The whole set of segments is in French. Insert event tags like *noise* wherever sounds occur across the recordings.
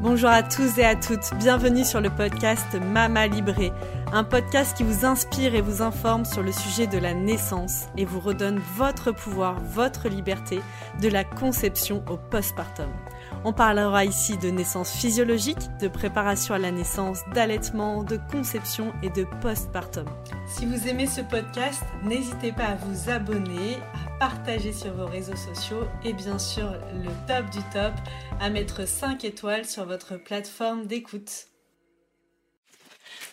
Bonjour à tous et à toutes, bienvenue sur le podcast Mama Libré, un podcast qui vous inspire et vous informe sur le sujet de la naissance et vous redonne votre pouvoir, votre liberté, de la conception au postpartum. On parlera ici de naissance physiologique, de préparation à la naissance, d'allaitement, de conception et de postpartum. Si vous aimez ce podcast, n'hésitez pas à vous abonner, partager sur vos réseaux sociaux et bien sûr le top du top, à mettre 5 étoiles sur votre plateforme d'écoute.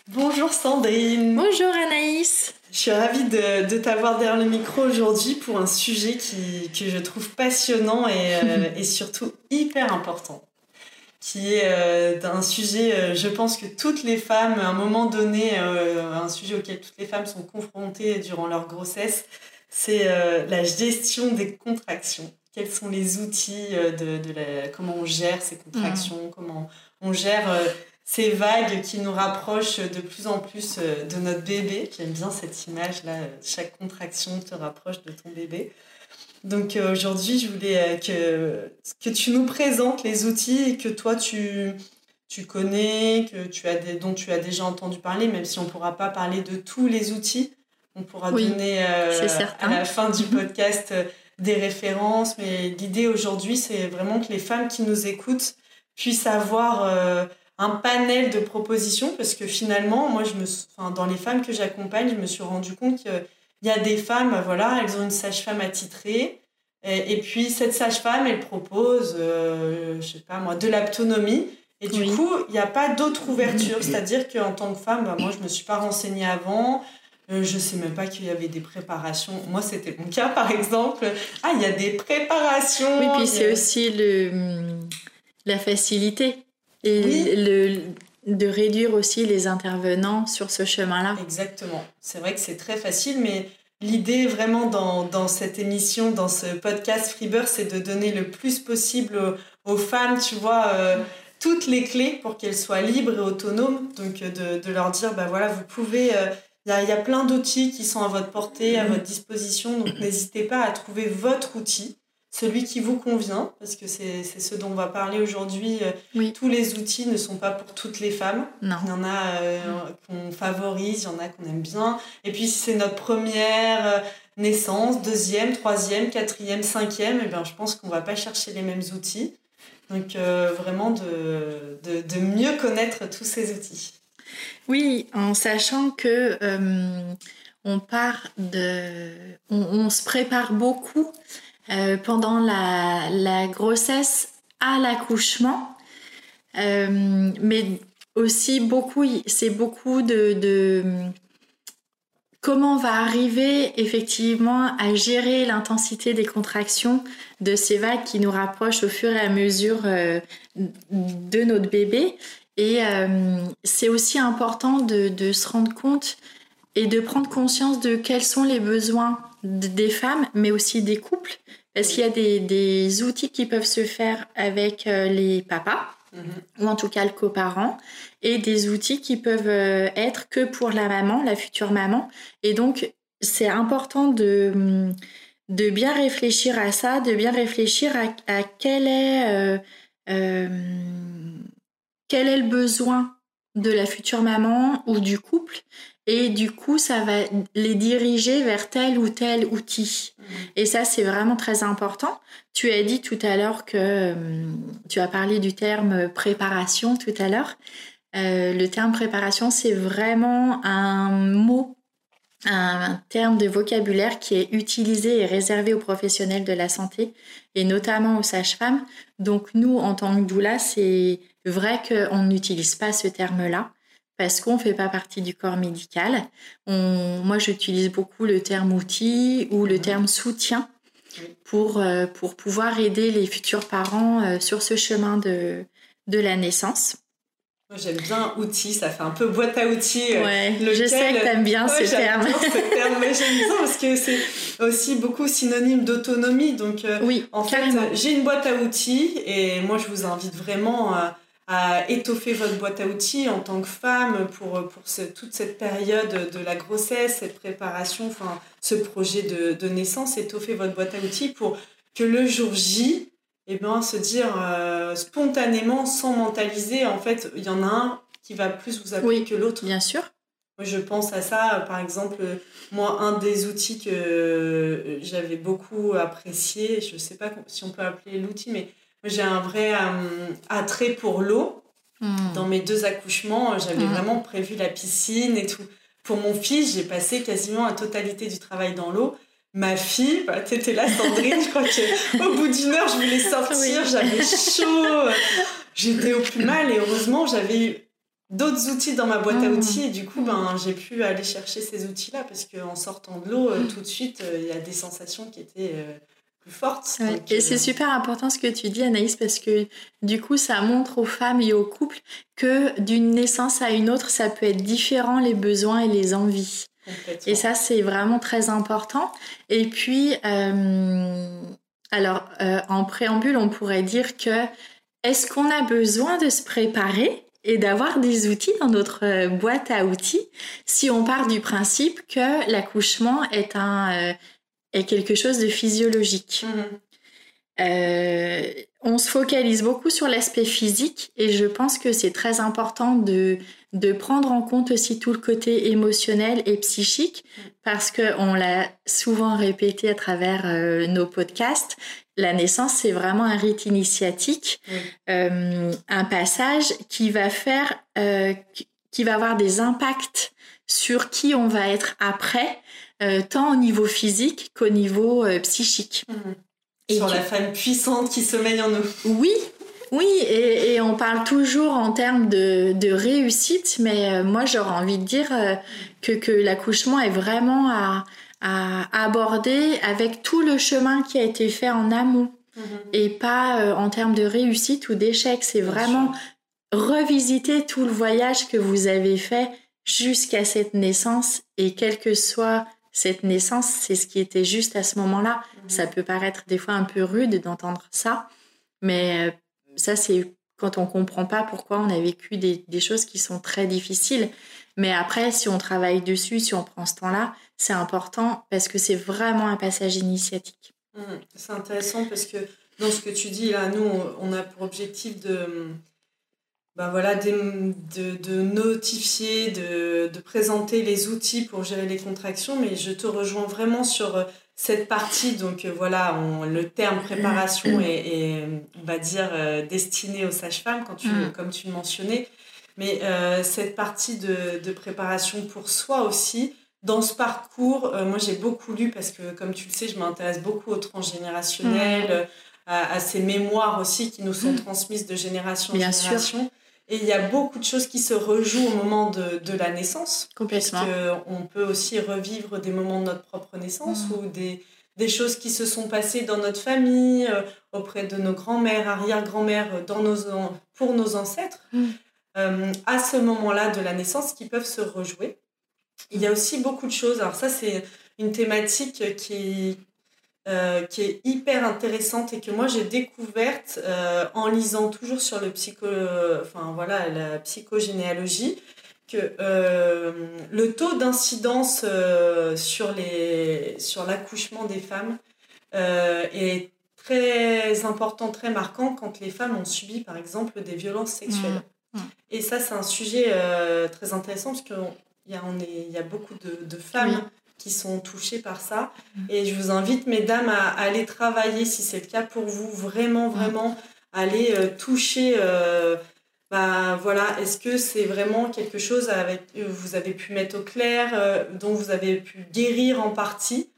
Bonjour Sandrine. Bonjour Anaïs. Je suis ravie de, t'avoir derrière le micro aujourd'hui pour un sujet qui, que je trouve passionnant et, euh, *laughs* et surtout hyper important. Qui est euh, un sujet, euh, je pense que toutes les femmes, à un moment donné, un sujet auquel toutes les femmes sont confrontées durant leur grossesse, c'est la gestion des contractions. Quels sont les outils de, de la, comment on gère ces contractions, mmh. comment on gère ces vagues qui nous rapprochent de plus en plus euh, de notre bébé. J'aime bien cette image-là, chaque contraction te rapproche de ton bébé. Donc euh, aujourd'hui, je voulais euh, que, que tu nous présentes les outils que toi tu, tu connais, que tu as dont tu as déjà entendu parler, même si on ne pourra pas parler de tous les outils. On pourra donner à la fin du podcast des références, mais l'idée aujourd'hui, c'est vraiment que les femmes qui nous écoutent puissent avoir un panel de propositions parce que finalement, moi, je me, enfin, dans les femmes que j'accompagne, je me suis rendu compte qu'il y a des femmes, voilà, elles ont une sage-femme attitrée. Et, et, puis, cette sage-femme, elle propose, euh, je sais pas moi, de l'autonomie. Et du coup, il n'y a pas d'autre ouverture. *clears throat* C'est-à-dire qu'en tant que femme, bah, moi, je ne me suis pas renseignée avant. Euh, je ne sais même pas qu'il y avait des préparations. Moi, c'était mon cas, par exemple. Ah, il y a des préparations. Oui, puis c'est aussi le, la facilité et le, de réduire aussi les intervenants sur ce chemin-là. Exactement. C'est vrai que c'est très facile, mais l'idée vraiment dans, dans, cette émission, dans ce podcast Freebird, c'est de donner le plus possible aux, femmes, tu vois, euh, toutes les clés pour qu'elles soient libres et autonomes. Donc de, de leur dire, bah voilà, vous pouvez... Euh, il y, a, y, a, plein d'outils qui sont à votre portée, à mm-hmm. votre disposition, donc n'hésitez pas à trouver votre outil celui qui vous convient, parce que c'est ce dont on va parler aujourd'hui. Euh, tous les outils ne sont pas pour toutes les femmes. Non. Il y en a euh, qu'on favorise, il y en a qu'on aime bien. Et puis, si c'est notre première euh, naissance, deuxième, troisième, quatrième, cinquième, et eh bien, je pense qu'on va pas chercher les mêmes outils. Donc, vraiment, de, de, de, mieux connaître tous ces outils. Oui, en sachant que on part de... On, se prépare beaucoup euh, pendant la, grossesse à l'accouchement. Euh, mais aussi beaucoup, c'est beaucoup de, comment on va arriver effectivement à gérer l'intensité des contractions de ces vagues qui nous rapprochent au fur et à mesure euh, de notre bébé. Et c'est aussi important de, de, se rendre compte et de prendre conscience de quels sont les besoins des femmes, mais aussi des couples. Est-ce qu'il y a des, outils qui peuvent se faire avec euh, les papas, mhm. ou en tout cas le coparent, et des outils qui peuvent euh, être que pour la maman, la future maman. Et donc, c'est important de, de bien réfléchir à ça, de bien réfléchir à, quel, est, euh, quel est le besoin de la future maman ou du couple et du coup, ça va les diriger vers tel ou tel outil. Mmh. Et ça, c'est vraiment très important. Tu as dit tout à l'heure que euh, tu as parlé du terme préparation tout à l'heure. Euh, le terme préparation, c'est vraiment un mot, un, terme de vocabulaire qui est utilisé et réservé aux professionnels de la santé et notamment aux sages-femmes. Donc nous, en tant que doula, c'est vrai qu'on n'utilise pas ce terme-là parce qu'on ne fait pas partie du corps médical. moi, j'utilise beaucoup le terme outil ou le mhm. terme soutien pour, euh, pour pouvoir aider les futurs parents euh, sur ce chemin de, de la naissance. J'aime bien outil, ça fait un peu boîte à outils. Euh, ouais, je sais que tu aimes bien ce terme. ce terme. Mais j'aime bien parce que c'est aussi beaucoup synonyme d'autonomie. Donc, oui, en fait, j'ai une boîte à outils et moi, je vous invite vraiment à étoffer votre boîte à outils en tant que femme pour, pour toute cette période de la grossesse, cette préparation, enfin ce projet de, de naissance, étoffer votre boîte à outils pour que le jour J, eh ben se dire spontanément, sans mentaliser, en fait, il y en a un qui va plus vous appuyer que l'autre. Bien sûr. Je pense à ça, par exemple, moi, un des outils que j'avais beaucoup apprécié, je ne sais pas si on peut appeler l'outil, mais j'ai un vrai attrait pour l'eau. Hmm. Dans mes deux accouchements, j'avais hmm. vraiment prévu la piscine et tout. Pour mon fils, j'ai passé quasiment la totalité du travail dans l'eau. Ma fille, bah, étais là, Sandrine, je crois qu'au *laughs* bout d'une heure, je voulais sortir, j'avais chaud, j'étais au plus mal et heureusement, j'avais d'autres outils dans ma boîte à hmm. outils et du coup ben j'ai pu aller chercher ces outils là parce qu'en sortant de l'eau euh, tout de suite euh, il y a des sensations qui étaient euh, forte. et c'est super important ce que tu dis, Anaïs, parce que du coup, ça montre aux femmes et aux couples que d'une naissance à une autre, ça peut être différent les besoins et les envies. Et ça, c'est vraiment très important. Et puis, euh, alors, euh, en préambule, on pourrait dire que est-ce qu'on a besoin de se préparer et d'avoir des outils dans notre euh, boîte à outils? Si on part du principe que l'accouchement est un est quelque chose de physiologique. Mhm. Euh, on se focalise beaucoup sur l'aspect physique et je pense que c'est très important de, de prendre en compte aussi tout le côté émotionnel et psychique parce qu'on l'a souvent répété à travers euh, nos podcasts. La naissance, c'est vraiment un rite initiatique, euh, un passage qui va faire, qui va avoir des impacts sur qui on va être après, euh, tant au niveau physique qu'au niveau euh, psychique. Mhm. Et Sur la femme puissante qui sommeille en nous. Oui, oui, et, on parle toujours en termes de, réussite, mais euh, moi j'aurais envie de dire que, que l'accouchement est vraiment à, aborder avec tout le chemin qui a été fait en amont. Mhm. Et pas en termes de réussite ou d'échec. C'est vraiment revisiter tout le voyage que vous avez fait jusqu'à cette naissance et quel que soit cette naissance, c'est ce qui était juste à ce moment-là. Mhm. Ça peut paraître des fois un peu rude d'entendre ça, mais euh, ça, c'est quand on comprend pas pourquoi on a vécu des, choses qui sont très difficiles. Mais après, si on travaille dessus, si on prend ce temps-là, c'est important parce que c'est vraiment un passage initiatique. Mhm. C'est intéressant parce que dans ce que tu dis là, nous, on a pour objectif de bah voilà, de, de, notifier, de, de, présenter les outils pour gérer les contractions, mais je te rejoins vraiment sur euh, cette partie. Donc euh, voilà, le terme préparation est, on va dire, euh, destiné aux sages-femmes, tu, mm. comme tu le mentionnais. Mais cette partie de, de, préparation pour soi aussi, dans ce parcours, moi j'ai beaucoup lu parce que, comme tu le sais, je m'intéresse beaucoup au transgénérationnel, mm. à, ces mémoires aussi qui nous sont mm. transmises de génération en génération. Et il y a beaucoup de choses qui se rejouent au moment de, de la naissance. Complètement. On peut aussi revivre des moments de notre propre naissance mm. ou des, des choses qui se sont passées dans notre famille, euh, auprès de nos grands-mères, arrière-grand-mères, dans nos, pour nos ancêtres, mm. euh, à ce moment-là de la naissance qui peuvent se rejouer. Il y a aussi beaucoup de choses. Alors ça, c'est une thématique qui, euh, qui est hyper intéressante et que moi j'ai découverte euh, en lisant toujours sur le psycho, enfin voilà, la psychogénéalogie, que euh, le taux d'incidence sur les sur l'accouchement des femmes est très important, très marquant quand les femmes ont subi par exemple des violences sexuelles. Mmh. Mmh. Et ça c'est un sujet très intéressant parce qu'il y a, on est, il y a beaucoup de, de femmes qui sont touchés par ça. Mm. Et je vous invite, mesdames, à, aller travailler, si c'est le cas pour vous, vraiment, mm. vraiment, aller euh, toucher. Euh, bah, voilà, est-ce que c'est vraiment quelque chose avec euh, vous avez pu mettre au clair, dont vous avez pu guérir en partie?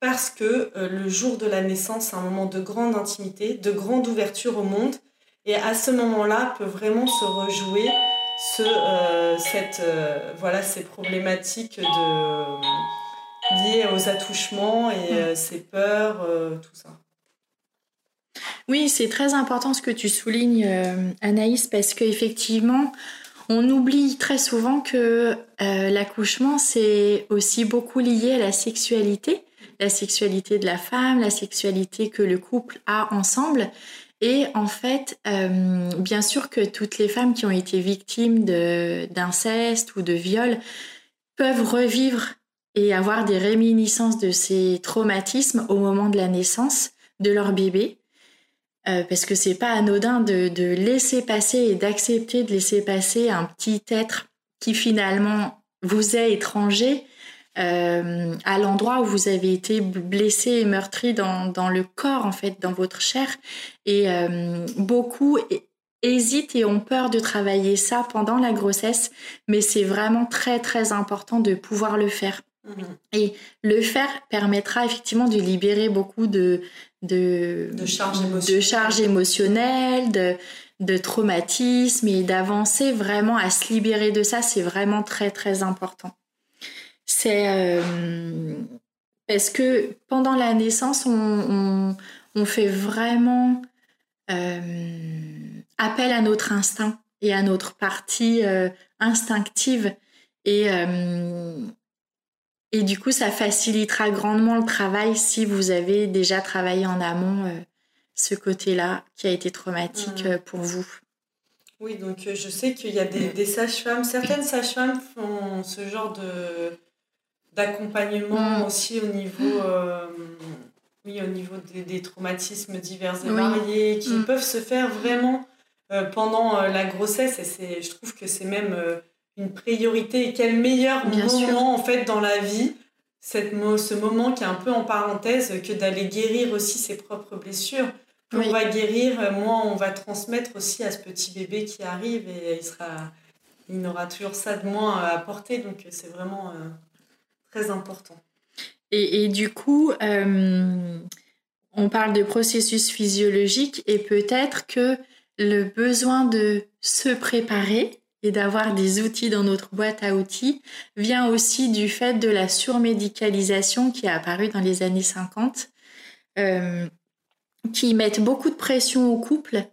Parce que le jour de la naissance, c'est un moment de grande intimité, de grande ouverture au monde. Et à ce moment-là, peut vraiment se rejouer ce, cette, voilà, ces problématiques de liées aux attouchements et mm. euh, ses peurs, euh, tout ça. Oui, c'est très important ce que tu soulignes, euh, Anaïs, parce qu'effectivement, on oublie très souvent que l'accouchement, c'est aussi beaucoup lié à la sexualité, la sexualité de la femme, la sexualité que le couple a ensemble. Et en fait, bien sûr que toutes les femmes qui ont été victimes d'inceste ou de viol peuvent revivre et avoir des réminiscences de ces traumatismes au moment de la naissance de leur bébé. parce que c'est pas anodin de, laisser passer et d'accepter de laisser passer un petit être qui finalement vous est étranger euh, à l'endroit où vous avez été blessé et meurtri dans, dans, le corps, en fait, dans votre chair. Et euh, beaucoup hésitent et ont peur de travailler ça pendant la grossesse, mais c'est vraiment très, très important de pouvoir le faire. Mhm. Et le faire permettra effectivement de libérer beaucoup de, de, de charges émotionnelles, de, charge émotionnelles, de, de traumatisme et d'avancer vraiment à se libérer de ça, c'est vraiment très très important. C'est euh, parce que pendant la naissance, on, fait vraiment euh, appel à notre instinct et à notre partie euh, instinctive. Et, et du coup, ça facilitera grandement le travail si vous avez déjà travaillé en amont ce côté-là qui a été traumatique mmh. pour vous. Oui, donc je sais qu'il y a des, des sages-femmes, certaines sages-femmes font ce genre de, d'accompagnement mm. aussi au niveau, euh, oui, au niveau des, traumatismes divers et variés qui mm. peuvent se faire vraiment euh, pendant euh, la grossesse. Et je trouve que c'est même une priorité. Et quel meilleur moment en fait dans la vie, cette, ce moment qui est un peu en parenthèse, que d'aller guérir aussi ses propres blessures. Plus on va guérir, moins on va transmettre aussi à ce petit bébé qui arrive et il sera, il aura toujours ça de moins à porter. Donc c'est vraiment très important. Et, du coup, euh, on parle de processus physiologique et peut-être que le besoin de se préparer et d'avoir des outils dans notre boîte à outils vient aussi du fait de la surmédicalisation qui est apparue dans les années 50, euh, qui mettent beaucoup de pression au couple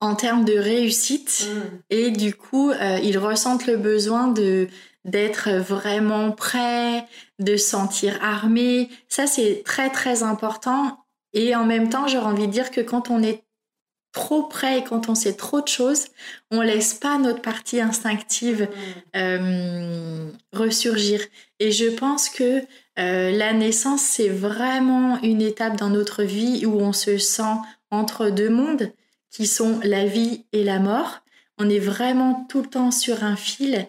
en termes de réussite mmh. et du coup euh, ils ressentent le besoin de d'être vraiment prêt, de sentir armé. Ça, c'est très, très important. Et en même temps, j'aurais envie de dire que quand on est trop prêt et quand on sait trop de choses, on laisse pas notre partie instinctive mmh. euh, ressurgir. Et je pense que euh, la naissance, c'est vraiment une étape dans notre vie où on se sent entre deux mondes qui sont la vie et la mort. On est vraiment tout le temps sur un fil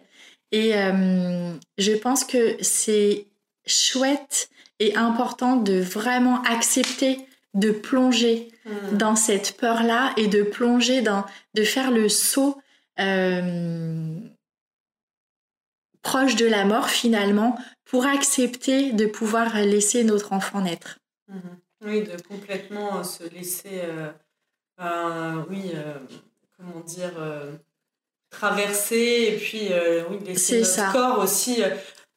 et euh, je pense que c'est chouette et important de vraiment accepter de plonger hmm. dans cette peur-là et de plonger dans, de faire le saut euh, proche de la mort finalement pour accepter de pouvoir laisser notre enfant naître. Hmm. Oui, de complètement se laisser, euh, oui, comment dire, traverser et puis euh, oui, laisser notre corps aussi.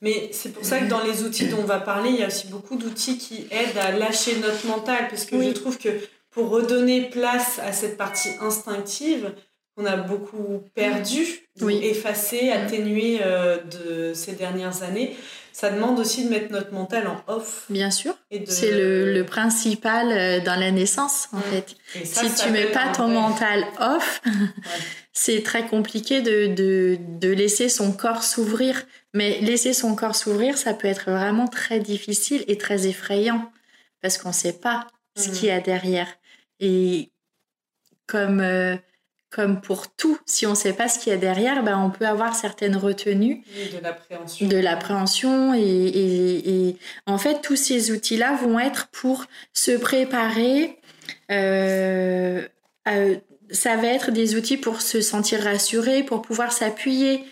Mais c'est pour ça que dans les outils dont on va parler, il y a aussi beaucoup d'outils qui aident à lâcher notre mental parce que je trouve que pour redonner place à cette partie instinctive qu'on a beaucoup perdu, effacé, atténué euh, de ces dernières années, ça demande aussi de mettre notre mental en off. Bien sûr. C'est le, principal euh, dans la naissance, en fait. si tu mets pas ton mental off, *laughs* c'est très compliqué de, de, laisser son corps s'ouvrir. Mais laisser son corps s'ouvrir, ça peut être vraiment très difficile et très effrayant parce qu'on ne sait pas ce mm. qu'il y a derrière. Et comme euh, comme pour tout, si on ne sait pas ce qu'il y a derrière, ben on peut avoir certaines retenues. de l'appréhension. De l'appréhension. Et, en fait, tous ces outils-là vont être pour se préparer. Euh, ça va être des outils pour se sentir rassuré, pour pouvoir s'appuyer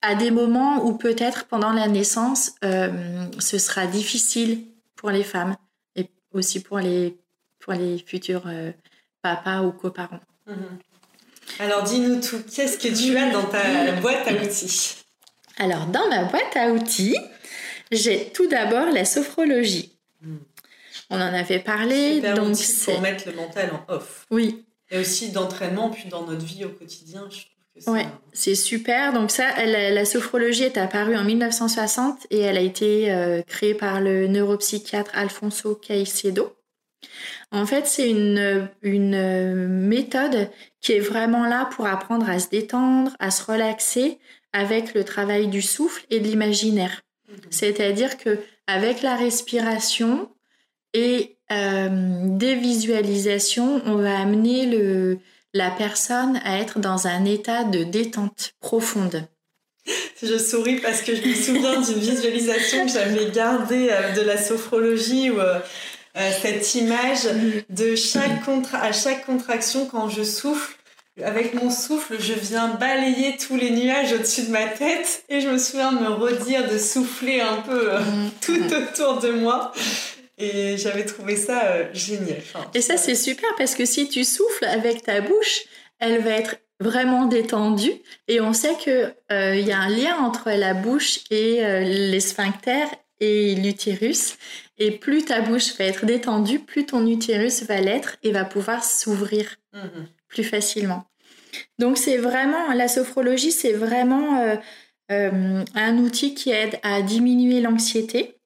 à des moments où peut-être pendant la naissance, euh, ce sera difficile pour les femmes et aussi pour les, pour les futurs euh, papas ou coparents. Mm alors dis-nous tout, qu'est-ce que tu as dans ta boîte à outils? Alors dans ma boîte à outils, j'ai tout d'abord la sophrologie. On en avait parlé. Super donc c'est pour mettre le mental en off. Oui. Et aussi d'entraînement, puis dans notre vie au quotidien, je trouve que c'est. Ouais, c'est super. Donc ça, la, sophrologie est apparue en 1960 et elle a été euh, créée par le neuropsychiatre Alfonso Caicedo. En fait, c'est une, une méthode qui est vraiment là pour apprendre à se détendre, à se relaxer avec le travail du souffle et de l'imaginaire. Mhm. C'est-à-dire que avec la respiration Et des visualisations, on va amener le, la personne à être dans un état de détente profonde. Je souris parce que je me souviens d'une visualisation que j'avais gardée de la sophrologie où cette image de chaque contra à chaque contraction quand je souffle, avec mon souffle, je viens balayer tous les nuages au-dessus de ma tête et je me souviens de me redire de souffler un peu euh, mm. tout autour de moi. Et j'avais trouvé ça euh, génial. et ça, c'est super parce que si tu souffles avec ta bouche, elle va être vraiment détendue. Et on sait qu'il euh, y a un lien entre la bouche et les sphincters et l'utérus. Et plus ta bouche va être détendue, plus ton utérus va l'être et va pouvoir s'ouvrir. Mm-hmm plus facilement. Donc c'est vraiment, la sophrologie, c'est vraiment euh, euh, un outil qui aide à diminuer l'anxiété,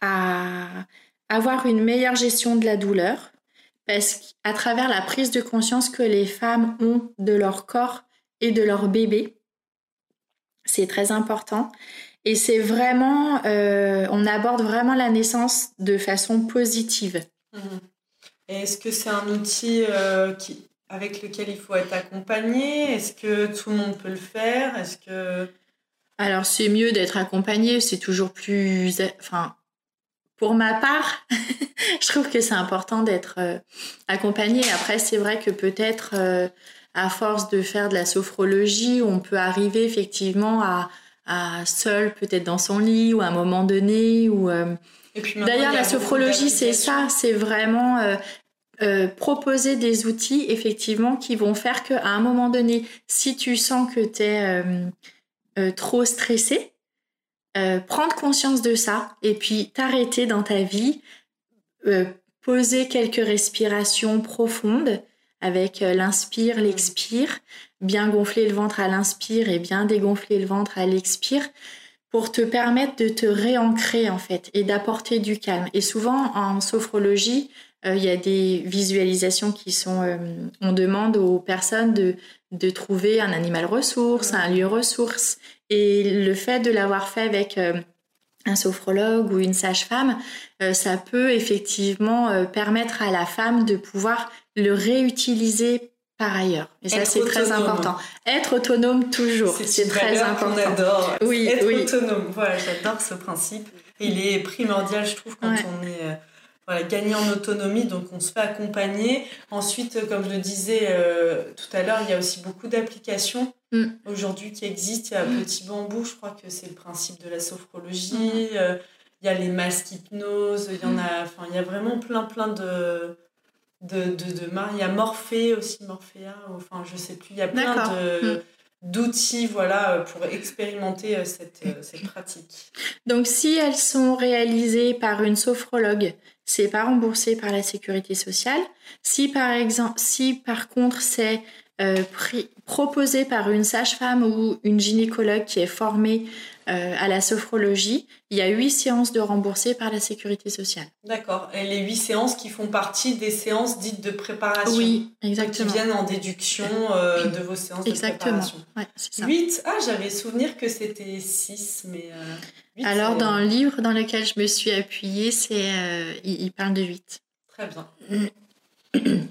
à avoir une meilleure gestion de la douleur, parce qu'à travers la prise de conscience que les femmes ont de leur corps et de leur bébé, c'est très important. Et c'est vraiment, euh, on aborde vraiment la naissance de façon positive. Mmh. Est-ce que c'est un outil qui, avec lequel il faut être accompagné? Est-ce que tout le monde peut le faire? Est-ce que alors c'est mieux d'être accompagné, c'est toujours plus, enfin, pour ma part, *laughs* je trouve que c'est important d'être euh, accompagné. Après, c'est vrai que peut-être euh, à force de faire de la sophrologie, on peut arriver effectivement à, à seul, peut-être dans son lit ou à un moment donné. Ou euh, d'ailleurs, la sophrologie, c'est ça, c'est vraiment euh, proposer des outils effectivement qui vont faire qu'à un moment donné, si tu sens que tu es euh, euh, trop stressé, prendre conscience de ça et puis t'arrêter dans ta vie, poser quelques respirations profondes avec l'inspire, l'expire, bien gonfler le ventre à l'inspire et bien dégonfler le ventre à l'expire pour te permettre de te réancrer en fait et d'apporter du calme. Et souvent en sophrologie, euh, il y a des visualisations qui sont, euh, on demande aux personnes de, de trouver un animal ressource, un lieu ressource. Et le fait de l'avoir fait avec euh, un sophrologue ou une sage-femme, ça peut effectivement permettre à la femme de pouvoir le réutiliser par ailleurs. Et ça, c'est très important. Être autonome toujours, c'est très important. On adore. Oui, Être autonome. Voilà, j'adore ce principe. Il est primordial, je trouve, quand on est voilà, gagner en autonomie, donc on se fait accompagner. Ensuite, comme je le disais euh, tout à l'heure, il y a aussi beaucoup d'applications mm. aujourd'hui qui existent. Il y a mm. Petit Bambou, je crois que c'est le principe de la sophrologie. Mm. Euh, il y a les masques hypnose, il y en a, enfin, il y a vraiment plein, plein de. De, de, de, il y a Morphée aussi, Morphéa, enfin je sais plus, il y a plein de, d'outils voilà, pour expérimenter cette, cette pratique. Donc si elles sont réalisées par une sophrologue, c'est pas remboursé par la sécurité sociale. Si par exemple, si par contre c'est euh, proposé par une sage-femme ou une gynécologue qui est formée euh, à la sophrologie, il y a huit séances de remboursées par la sécurité sociale. D'accord. Et les huit séances qui font partie des séances dites de préparation. Oui, exactement. qui viennent en déduction euh, de vos séances de préparation. Ouais, ça. 8 Ah, j'avais souvenir que c'était 6, mais... Alors, dans le livre dans lequel je me suis appuyée, c'est, euh, il, parle de 8. Très bien. *clears throat*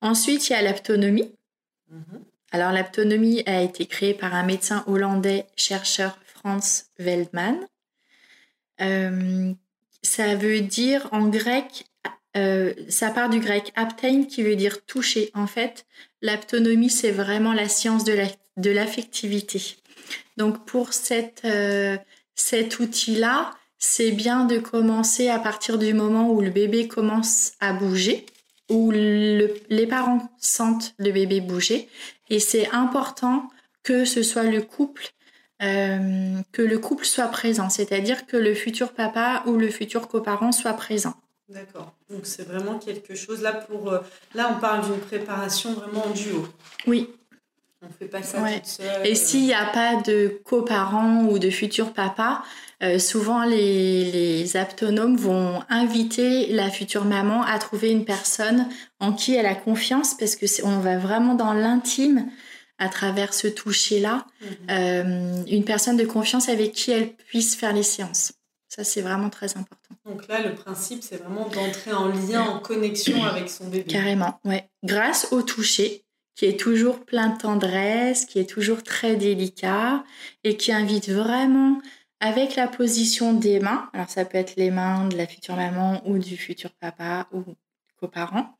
Ensuite, il y a l'aptonomie. Mhm. Alors, l'aptonomie a été créée par un médecin hollandais, chercheur Franz Veldman. Euh, ça veut dire en grec, euh, ça part du grec aptein qui veut dire toucher. En fait, l'aptonomie, c'est vraiment la science de l'affectivité. Donc pour euh, cet outil-là, c'est bien de commencer à partir du moment où le bébé commence à bouger, où les parents sentent le bébé bouger. Et c'est important que ce soit le couple, euh, que le couple soit présent, c'est-à-dire que le futur papa ou le futur coparent soit présent. D'accord. Donc c'est vraiment quelque chose là pour euh, là on parle d'une préparation vraiment en duo. Oui, on fait pas ça toute seule. Et s'il n'y a pas de coparents ou de futurs papas, euh, souvent les, les aptonomes vont inviter la future maman à trouver une personne en qui elle a confiance parce que on va vraiment dans l'intime à travers ce toucher-là, mhm. euh, une personne de confiance avec qui elle puisse faire les séances. Ça, c'est vraiment très important. Donc là, le principe, c'est vraiment d'entrer en lien, en connexion avec son bébé. Carrément, ouais. Grâce au toucher, qui est toujours plein de tendresse, qui est toujours très délicat et qui invite vraiment avec la position des mains. Alors ça peut être les mains de la future maman ou du futur papa ou coparent.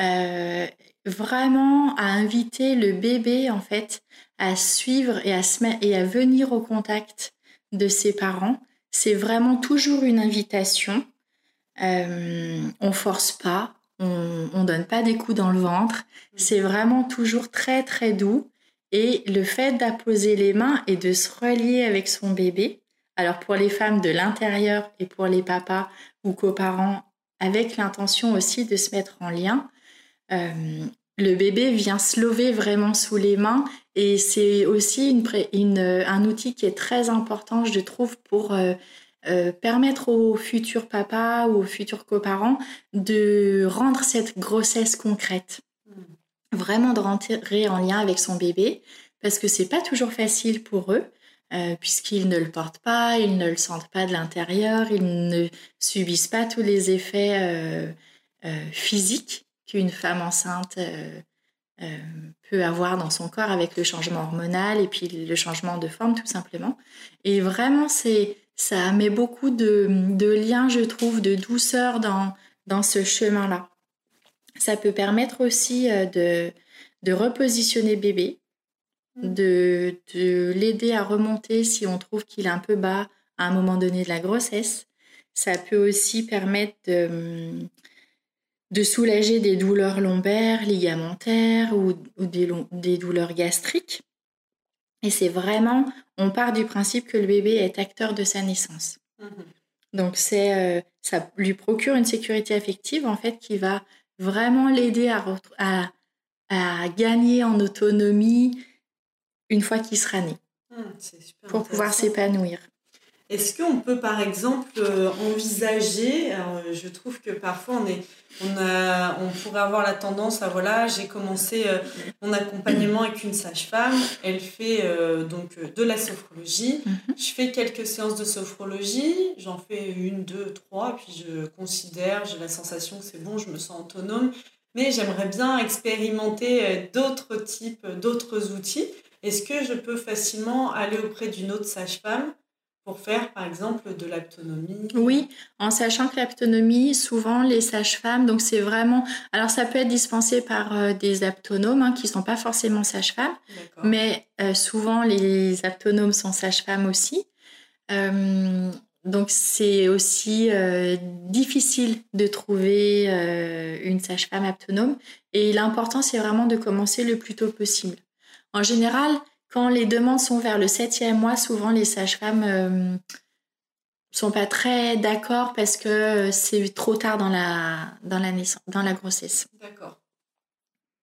Euh, vraiment à inviter le bébé en fait à suivre et à, venir au contact de ses parents. C'est vraiment toujours une invitation. Euh, on force pas, on, on donne pas des coups dans le ventre. Mm. C'est vraiment toujours très très doux. Et le fait d'apposer les mains et de se relier avec son bébé, alors pour les femmes de l'intérieur et pour les papas ou coparents, avec l'intention aussi de se mettre en lien, euh, le bébé vient se lever vraiment sous les mains et c'est aussi une, un outil qui est très important, je trouve, pour euh, euh, permettre aux futurs papas ou aux futurs coparents de rendre cette grossesse concrète. Hmm. Vraiment de rentrer en lien avec son bébé, parce que c'est pas toujours facile pour eux, euh, puisqu'ils ne le portent pas, ils ne le sentent pas de l'intérieur, ils ne subissent pas tous les effets euh, physiques qu'une femme enceinte peut avoir dans son corps avec le changement hormonal et puis le changement de forme tout simplement. Et vraiment, c'est ça met beaucoup de, de, liens, je trouve, de douceur dans, dans ce chemin-là. Ça peut permettre aussi euh, de, de repositionner bébé, mm. de, de l'aider à remonter si on trouve qu'il est un peu bas à un moment donné de la grossesse. Ça peut aussi permettre de, de soulager des douleurs lombaires, ligamentaires ou, ou des, des douleurs gastriques. Et c'est vraiment, on part du principe que le bébé est acteur de sa naissance. Mhm. Donc c'est, euh, ça lui procure une sécurité affective en fait qui va vraiment l'aider à, à, à, gagner en autonomie une fois qu'il sera né, mmh, pour pouvoir s'épanouir. Est-ce qu'on peut par exemple euh, envisager, je trouve que parfois on est, on, a, on pourrait avoir la tendance à voilà, j'ai commencé euh, mon accompagnement avec une sage-femme, elle fait euh, donc de la sophrologie, mhm. je fais quelques séances de sophrologie, j'en fais une, deux, trois, puis je considère, j'ai la sensation que c'est bon, je me sens autonome, mais j'aimerais bien expérimenter d'autres types, d'autres outils. Est-ce que je peux facilement aller auprès d'une autre sage-femme pour faire, par exemple, de l'aptonomie Oui, en sachant que l'aptonomie, souvent, les sages-femmes, donc c'est vraiment... Alors, ça peut être dispensé par euh, des aptonomes hein, qui ne sont pas forcément sages-femmes, mais euh, souvent, les aptonomes sont sages-femmes aussi. Euh, donc, c'est aussi difficile de trouver une sage-femme aptonome. Et l'important, c'est vraiment de commencer le plus tôt possible. En général, quand les demandes sont vers le septième mois, souvent les sages-femmes ne euh, sont pas très d'accord parce que c'est trop tard dans la, dans la, naissance, dans la grossesse. D'accord.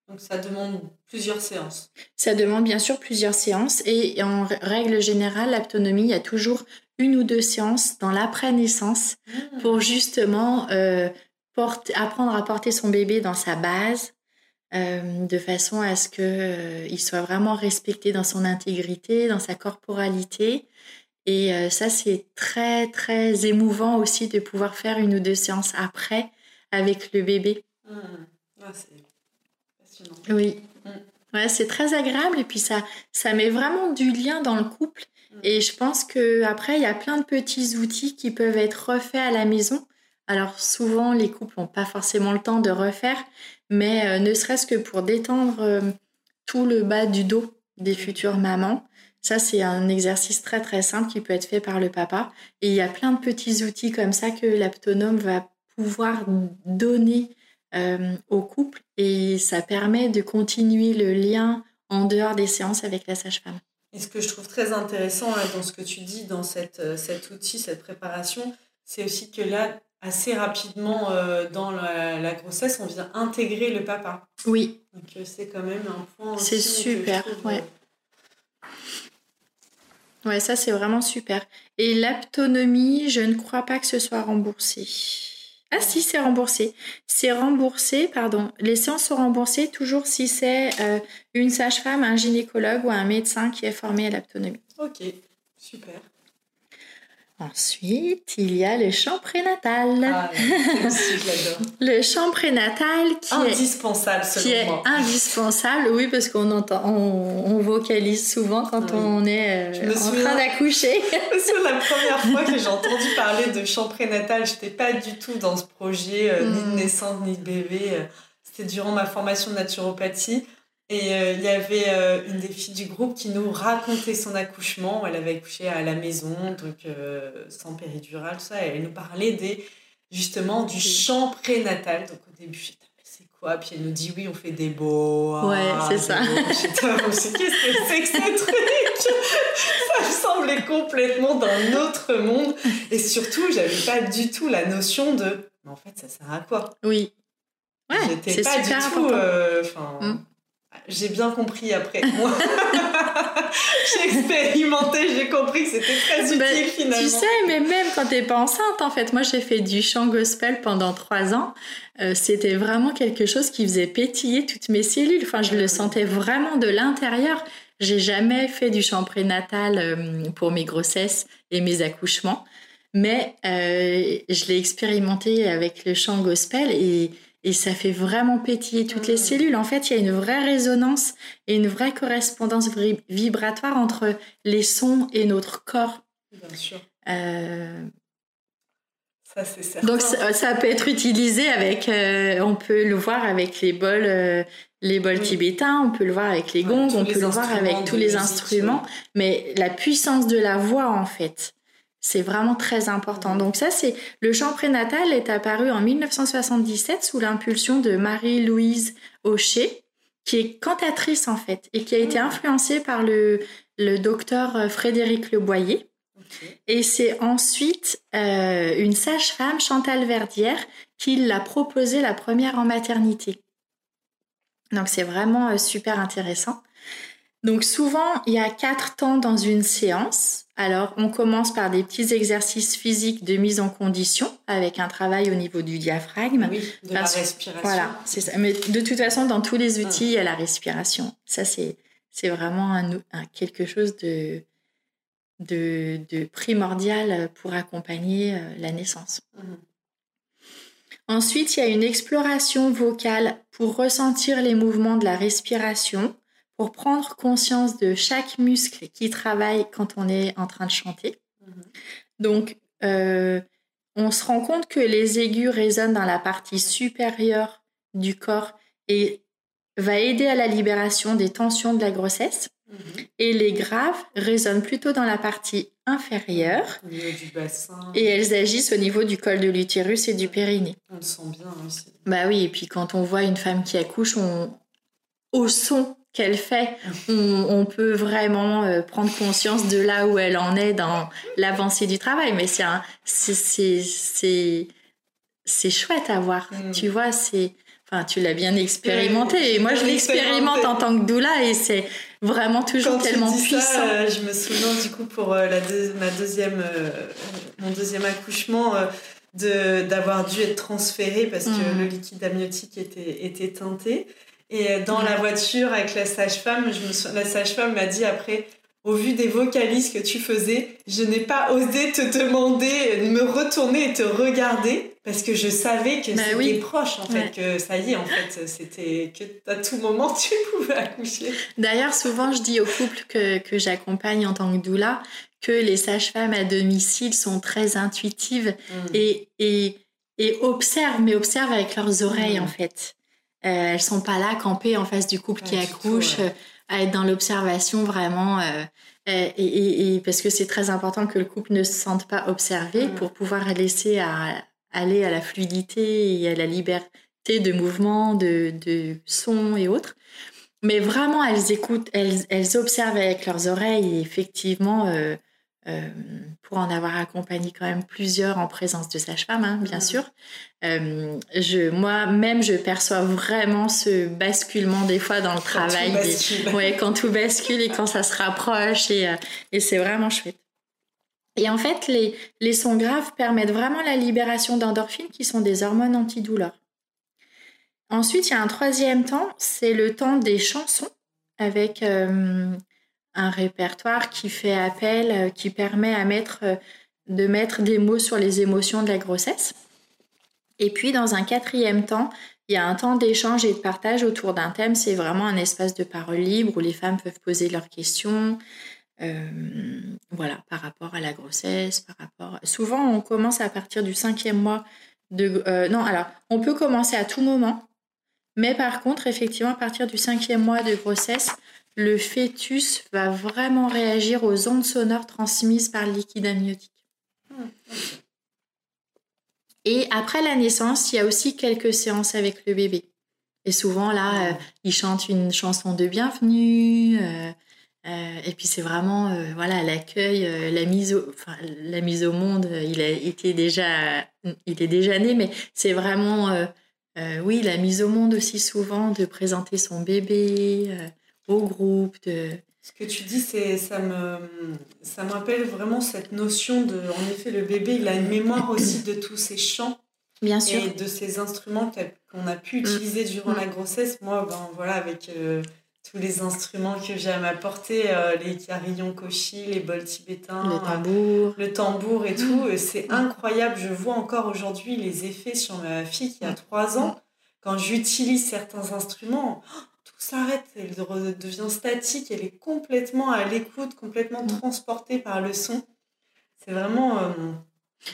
Donc ça demande plusieurs séances. Ça demande bien sûr plusieurs séances et en règle générale, l'autonomie, il y a toujours une ou deux séances dans l'après-naissance mmh. pour justement euh, apprendre à porter son bébé dans sa base, euh, de façon à ce qu'il euh, soit vraiment respecté dans son intégrité, dans sa corporalité. Et euh, ça, c'est très, très émouvant aussi de pouvoir faire une ou deux séances après avec le bébé. Mmh. c'est passionnant. Oui. Mmh. Ouais, c'est très agréable et puis ça, ça met vraiment du lien dans le couple. Mmh. Et je pense qu'après, il y a plein de petits outils qui peuvent être refaits à la maison. Alors souvent, les couples n'ont pas forcément le temps de refaire, mais euh, ne serait-ce que pour détendre euh, tout le bas du dos des futures mamans. Ça, c'est un exercice très très simple qui peut être fait par le papa. Et il y a plein de petits outils comme ça que l'aptonome va pouvoir donner euh, au couple et ça permet de continuer le lien en dehors des séances avec la sage-femme. Et ce que je trouve très intéressant dans ce que tu dis, dans cet outil, cette préparation, c'est aussi que là, assez rapidement euh, dans la, grossesse, on vient intégrer le papa. Oui. Donc euh, c'est quand même un point. C'est super, ouais. Euh, ouais, ça c'est vraiment super. Et l'aptonomie, je ne crois pas que ce soit remboursé. Ah si, c'est remboursé. C'est remboursé, pardon. Les séances sont remboursées toujours si c'est une sage-femme, un gynécologue ou un médecin qui est formé à l'aptonomie. Ok, super. Ensuite, il y a le chant prénatal. Ah, j'adore. *laughs* le chant prénatal qui indispensable, est, qui est indispensable, oui, parce qu'on entend, on, vocalise souvent quand on est euh, en train d'accoucher. *laughs* C'est la première *laughs* fois que j'ai entendu parler de chant prénatal. J'étais pas du tout dans ce projet, euh, ni de hmm. naissance, ni de bébé. Euh, c'était durant ma formation de naturopathie. Et euh, il y avait euh, une des filles du groupe qui nous racontait son accouchement. Elle avait accouché à la maison, donc euh, sans péridurale, ça. Et elle nous parlait des, justement du chant prénatal. Donc au début, j'étais c'est quoi? Puis elle nous dit oui, on fait des beaux. Ouais, c'est ça. J'étais qu'est-ce que c'est que ce truc? Ça me semblait complètement d'un autre monde. Et surtout, j'avais pas du tout la notion de. Mais en fait, ça sert à quoi? Oui. Ouais, J'étais pas du tout. J'ai bien compris après. Moi, *laughs* j'ai expérimenté, j'ai compris que c'était très utile ben, finalement. Tu sais, mais même quand t'es pas enceinte, en fait, moi j'ai fait du chant gospel pendant trois ans. Euh, c'était vraiment quelque chose qui faisait pétiller toutes mes cellules. Enfin, je le sentais vraiment de l'intérieur. J'ai jamais fait du chant prénatal euh, pour mes grossesses et mes accouchements, mais euh, je l'ai expérimenté avec le chant gospel et et ça fait vraiment pétiller toutes les mm. cellules. En fait, il y a une vraie résonance et une vraie correspondance vibratoire entre les sons et notre corps. Bien sûr. Euh, ça, c'est certain. Donc, ça, peut être utilisé avec, euh, on peut le voir avec les bols, euh, les bols tibétains, on peut le voir avec les gongs, on peut le voir avec tous les instruments. Mais la puissance de la voix, en fait, c'est vraiment très important. Donc ça, c'est le chant prénatal est apparu en 1977 sous l'impulsion de Marie-Louise Aucher, qui est cantatrice en fait et qui a été influencée par le, le docteur Frédéric Leboyer. Et c'est ensuite euh, une sage-femme, Chantal Verdière, qui l'a proposé la première en maternité. Donc c'est vraiment euh, super intéressant. Donc souvent, il y a quatre temps dans une séance. Alors, on commence par des petits exercices physiques de mise en condition avec un travail au niveau du diaphragme. Oui, de la respiration. Voilà, c'est ça. Mais de toute façon, dans tous les outils, il y a la respiration. Ça, c'est, c'est vraiment un, quelque chose de, de, primordial pour accompagner euh, la naissance. Mhm. Ensuite, il y a une exploration vocale pour ressentir les mouvements de la respiration pour prendre conscience de chaque muscle qui travaille quand on est en train de chanter. Mhm. Donc, euh, on se rend compte que les aigus résonnent dans la partie supérieure du corps et va aider à la libération des tensions de la grossesse. Mhm. Et les graves résonnent plutôt dans la partie inférieure. Au niveau du bassin. Et elles agissent au niveau du col de l'utérus et du périnée. On le sent bien aussi. Bah oui, et puis quand on voit une femme qui accouche, on, au son qu'elle fait, on, peut vraiment euh, prendre conscience de là où elle en est dans l'avancée du travail. Mais c'est c'est c'est chouette à voir. Mm. Tu vois, c'est enfin tu l'as bien expérimenté. Et moi je l'expérimente en tant que doula et c'est vraiment toujours tellement puissant. Euh, je me souviens du coup pour euh, la ma deuxième mon deuxième accouchement de d'avoir dû être transférée parce que mm. le liquide amniotique était était teinté. Et euh, dans la voiture avec la sage-femme, la sage-femme m'a dit après, au vu des vocalises que tu faisais, je n'ai pas osé te demander de me retourner et te regarder parce que je savais que bah c'était proche en fait, que ça y est en fait, c'était que à tout moment *laughs* tu pouvais accoucher. D'ailleurs, souvent je dis aux couples que, que j'accompagne en tant que doula que les sages-femmes à domicile sont très intuitives mm. et, et, et observent, mais observent avec leurs oreilles mm. en fait. Euh, elles sont pas là campées en face du couple qui accouche, euh, à être dans l'observation vraiment. Euh, et, parce que c'est très important que le couple ne se sente pas observé mm. pour pouvoir laisser aller à la fluidité et à la liberté de mouvement, de, de son et autres. Mais vraiment, elles écoutent, elles, elles observent avec leurs oreilles et effectivement, euh, pour en avoir accompagné quand même plusieurs en présence de sage-femme, hein, bien sûr. Euh, je, moi-même, je perçois vraiment ce basculement des fois dans le travail. Quand tout, ouais, quand tout bascule et quand ça se rapproche et, euh, et c'est vraiment chouette. Et en fait, les, les sons graves permettent vraiment la libération d'endorphines qui sont des hormones antidouleurs. Ensuite, il y a un troisième temps, c'est le temps des chansons avec un répertoire qui fait appel, euh, qui permet à mettre euh, de mettre des mots sur les émotions de la grossesse. Et puis, dans un quatrième temps, il y a un temps d'échange et de partage autour d'un thème. C'est vraiment un espace de parole libre où les femmes peuvent poser leurs questions. Euh, voilà, par rapport à la grossesse, par rapport. Souvent, on commence à partir du cinquième mois de. Non, alors, on peut commencer à tout moment, mais par contre, effectivement, à partir du cinquième mois de grossesse, le fœtus va vraiment réagir aux ondes sonores transmises par le liquide amniotique. Et après la naissance, il y a aussi quelques séances avec le bébé. Et souvent, là, euh, il chante une chanson de bienvenue. Euh, euh, et puis, c'est vraiment voilà l'accueil, la, mise au, enfin, la mise au monde. Il, a été déjà, il est déjà né, mais c'est vraiment, oui, la mise au monde aussi souvent, de présenter son bébé au groupe. De... Ce que tu dis, c'est ça me ça m'appelle vraiment cette notion de en effet le bébé il a une mémoire aussi de tous ses chants Bien sûr. et de ces instruments qu'on a pu mm. utiliser durant la mm. grossesse. Moi, ben voilà avec euh, tous les instruments que j'ai à ma portée, euh, les carillons koshi, les bols tibétains, le tambour, le tambour et tout, mm. c'est incroyable. Je vois encore aujourd'hui les effets sur ma fille qui a 3 ans quand j'utilise certains instruments s'arrête, elle devient statique, elle est complètement à l'écoute, complètement mm. transportée par le son. C'est vraiment... Euh,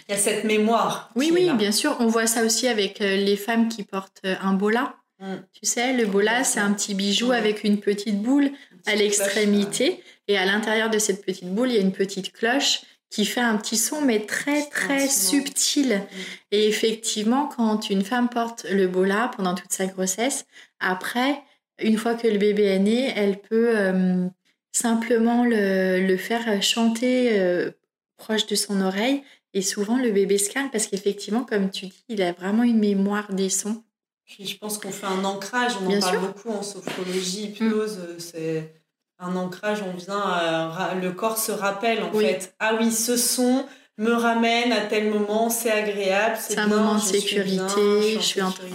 il y a cette mémoire. Oui, oui, bien sûr. On voit ça aussi avec euh, les femmes qui portent euh, un bola. Mm. Tu sais, le bola, c'est un petit bijou avec une petite boule à l'extrémité. Et à l'intérieur de cette petite boule, il y a une petite cloche qui fait un petit son, mais très, très subtil. Mm. Et effectivement, quand une femme porte le bola pendant toute sa grossesse, après, une fois que le bébé est né, elle peut euh, simplement le, faire chanter euh, proche de son oreille. Et souvent, le bébé se calme parce qu'effectivement, comme tu dis, il a vraiment une mémoire des sons. je pense qu'on fait un ancrage, on en parle beaucoup en sophrologie, hypnose. Mm. C'est un ancrage, on vient, le corps se rappelle en fait. Ah oui, ce son me ramène à tel moment, c'est agréable, c'est un moment de sécurité, je suis, en train.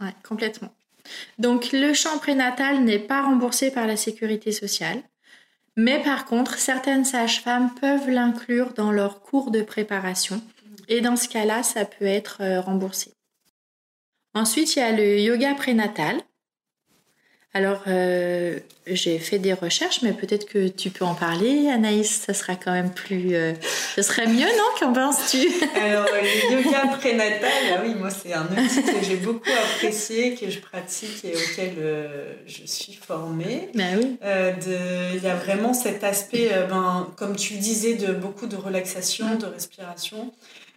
ouais, complètement. Donc le champ prénatal n'est pas remboursé par la sécurité sociale, mais par contre, certaines sages-femmes peuvent l'inclure dans leur cours de préparation et dans ce cas-là, ça peut être euh, remboursé. Ensuite, il y a le yoga prénatal. Alors, euh, j'ai fait des recherches, mais peut-être que tu peux en parler, Anaïs. Ça sera quand même plus. Euh, ce serait mieux, non? Qu'en penses-tu? *laughs* Alors, le yoga prénatal, ah oui, moi, c'est un outil que j'ai beaucoup apprécié, que je pratique et auquel euh, je suis formée. Ben oui. Il y a vraiment cet aspect, ben, comme tu disais, de beaucoup de relaxation, de respiration.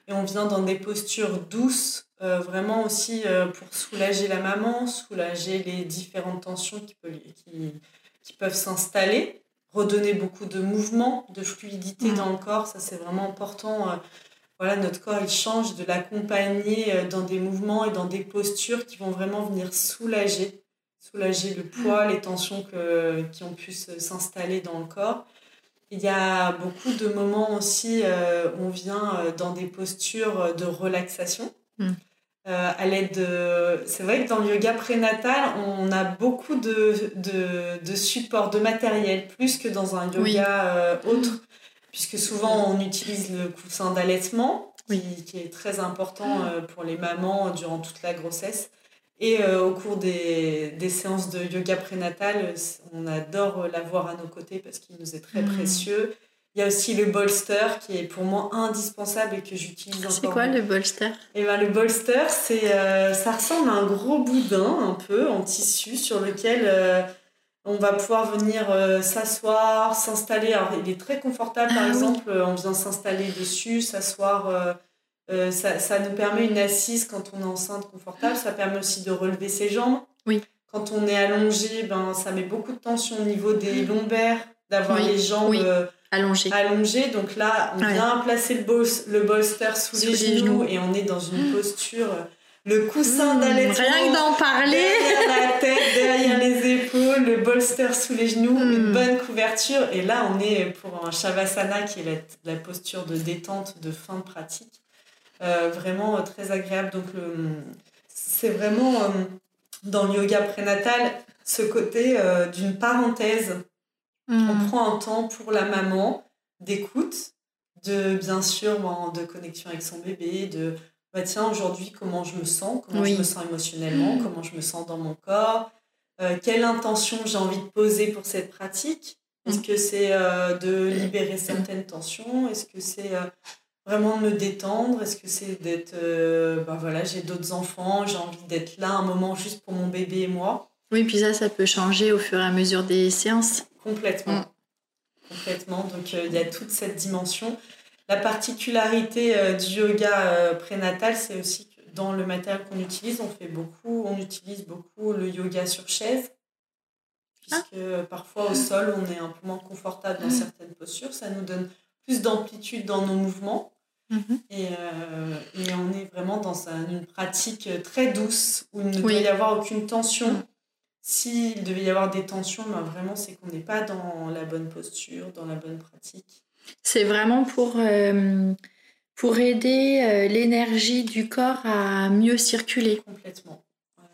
Et on vient dans des postures douces euh, vraiment aussi euh, pour soulager la maman, soulager les différentes tensions qui, qui, peuvent s'installer, redonner beaucoup de mouvement, de fluidité mm. dans le corps, ça c'est vraiment important. Euh, voilà, notre corps il change, de l'accompagner dans des mouvements et dans des postures qui vont vraiment venir soulager, soulager le poids, les tensions que, qui ont pu s'installer dans le corps. Il y a beaucoup de moments aussi où on vient dans des postures de relaxation. Mm. Euh, à l'aide de... C'est vrai que dans le yoga prénatal, on a beaucoup de, de, de support, de matériel, plus que dans un yoga euh, autre, puisque souvent on utilise le coussin d'allaitement, qui, est très important euh, pour les mamans durant toute la grossesse. Et au cours des, des, séances de yoga prénatal, on adore l'avoir à nos côtés parce qu'il nous est très mm. précieux. Il y a aussi le bolster qui est pour moi indispensable et que j'utilise encore. C'est quoi le bolster? Et eh ben, Le bolster, c'est, euh, ça ressemble à un gros boudin un peu en tissu sur lequel euh, on va pouvoir venir euh, s'asseoir, s'installer. Alors il est très confortable par ah exemple, on vient s'installer dessus, s'asseoir. Ça, ça, nous permet une assise quand on est enceinte confortable. Ça permet aussi de relever ses jambes. Oui. Quand on est allongé, ben, ça met beaucoup de tension au niveau des lombaires, d'avoir les jambes. Oui Allongé. Allongé. Donc là, on vient placer le, le bolster sous, les, genoux, et on est dans une mmh. posture. Euh, le coussin mmh, d'allaitement. Rien que d'en parler. Derrière la tête, derrière les *laughs* épaules, le bolster sous les genoux, une mmh. bonne couverture. Et là, on est pour un Shavasana qui est la, posture de détente de fin de pratique. Euh, vraiment euh, très agréable. Donc, c'est vraiment dans le yoga prénatal ce côté d'une parenthèse. On mm. prend un temps pour la maman d'écoute, de bien sûr de connexion avec son bébé, de bah, tiens aujourd'hui comment je me sens, comment je me sens émotionnellement, comment je me sens dans mon corps, euh, quelle intention j'ai envie de poser pour cette pratique? Est-ce que c'est euh, de libérer certaines tensions? Est-ce que c'est euh, vraiment de me détendre? Est-ce que c'est d'être... bah voilà, j'ai d'autres enfants, j'ai envie d'être là un moment juste pour mon bébé et moi? Oui, puis ça, ça peut changer au fur et à mesure des séances. Complètement. Mm. Complètement. Donc il y a toute cette dimension. La particularité du yoga prénatal, c'est aussi dans le matériel qu'on utilise, on fait beaucoup, on utilise beaucoup le yoga sur chaise, puisque ah. parfois au sol, on est un peu moins confortable dans mm. certaines postures. Ça nous donne plus d'amplitude dans nos mouvements. Et, euh, et, on est vraiment dans une pratique très douce où il ne doit y avoir aucune tension. Mm. S'il devait y avoir des tensions, ben vraiment, c'est qu'on n'est pas dans la bonne posture, dans la bonne pratique. C'est vraiment pour euh, pour aider euh, l'énergie du corps à mieux circuler. Complètement.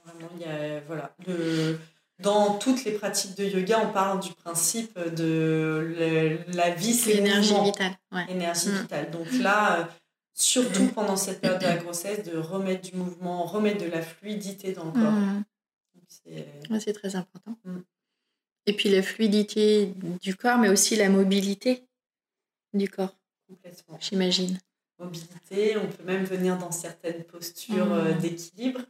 Vraiment, il y a, voilà, le, dans toutes les pratiques de yoga, on parle du principe de la vie, c'est l'énergie vitale. Ouais. Énergie mm. vitale. Donc là, euh, surtout mm. pendant cette période de la grossesse, de remettre du mouvement, remettre de la fluidité dans le corps. Mm. C'est très important. Et puis la fluidité du corps, mais aussi la mobilité du corps. Complètement. J'imagine mobilité, on peut même venir dans certaines postures euh, mmh. d'équilibre,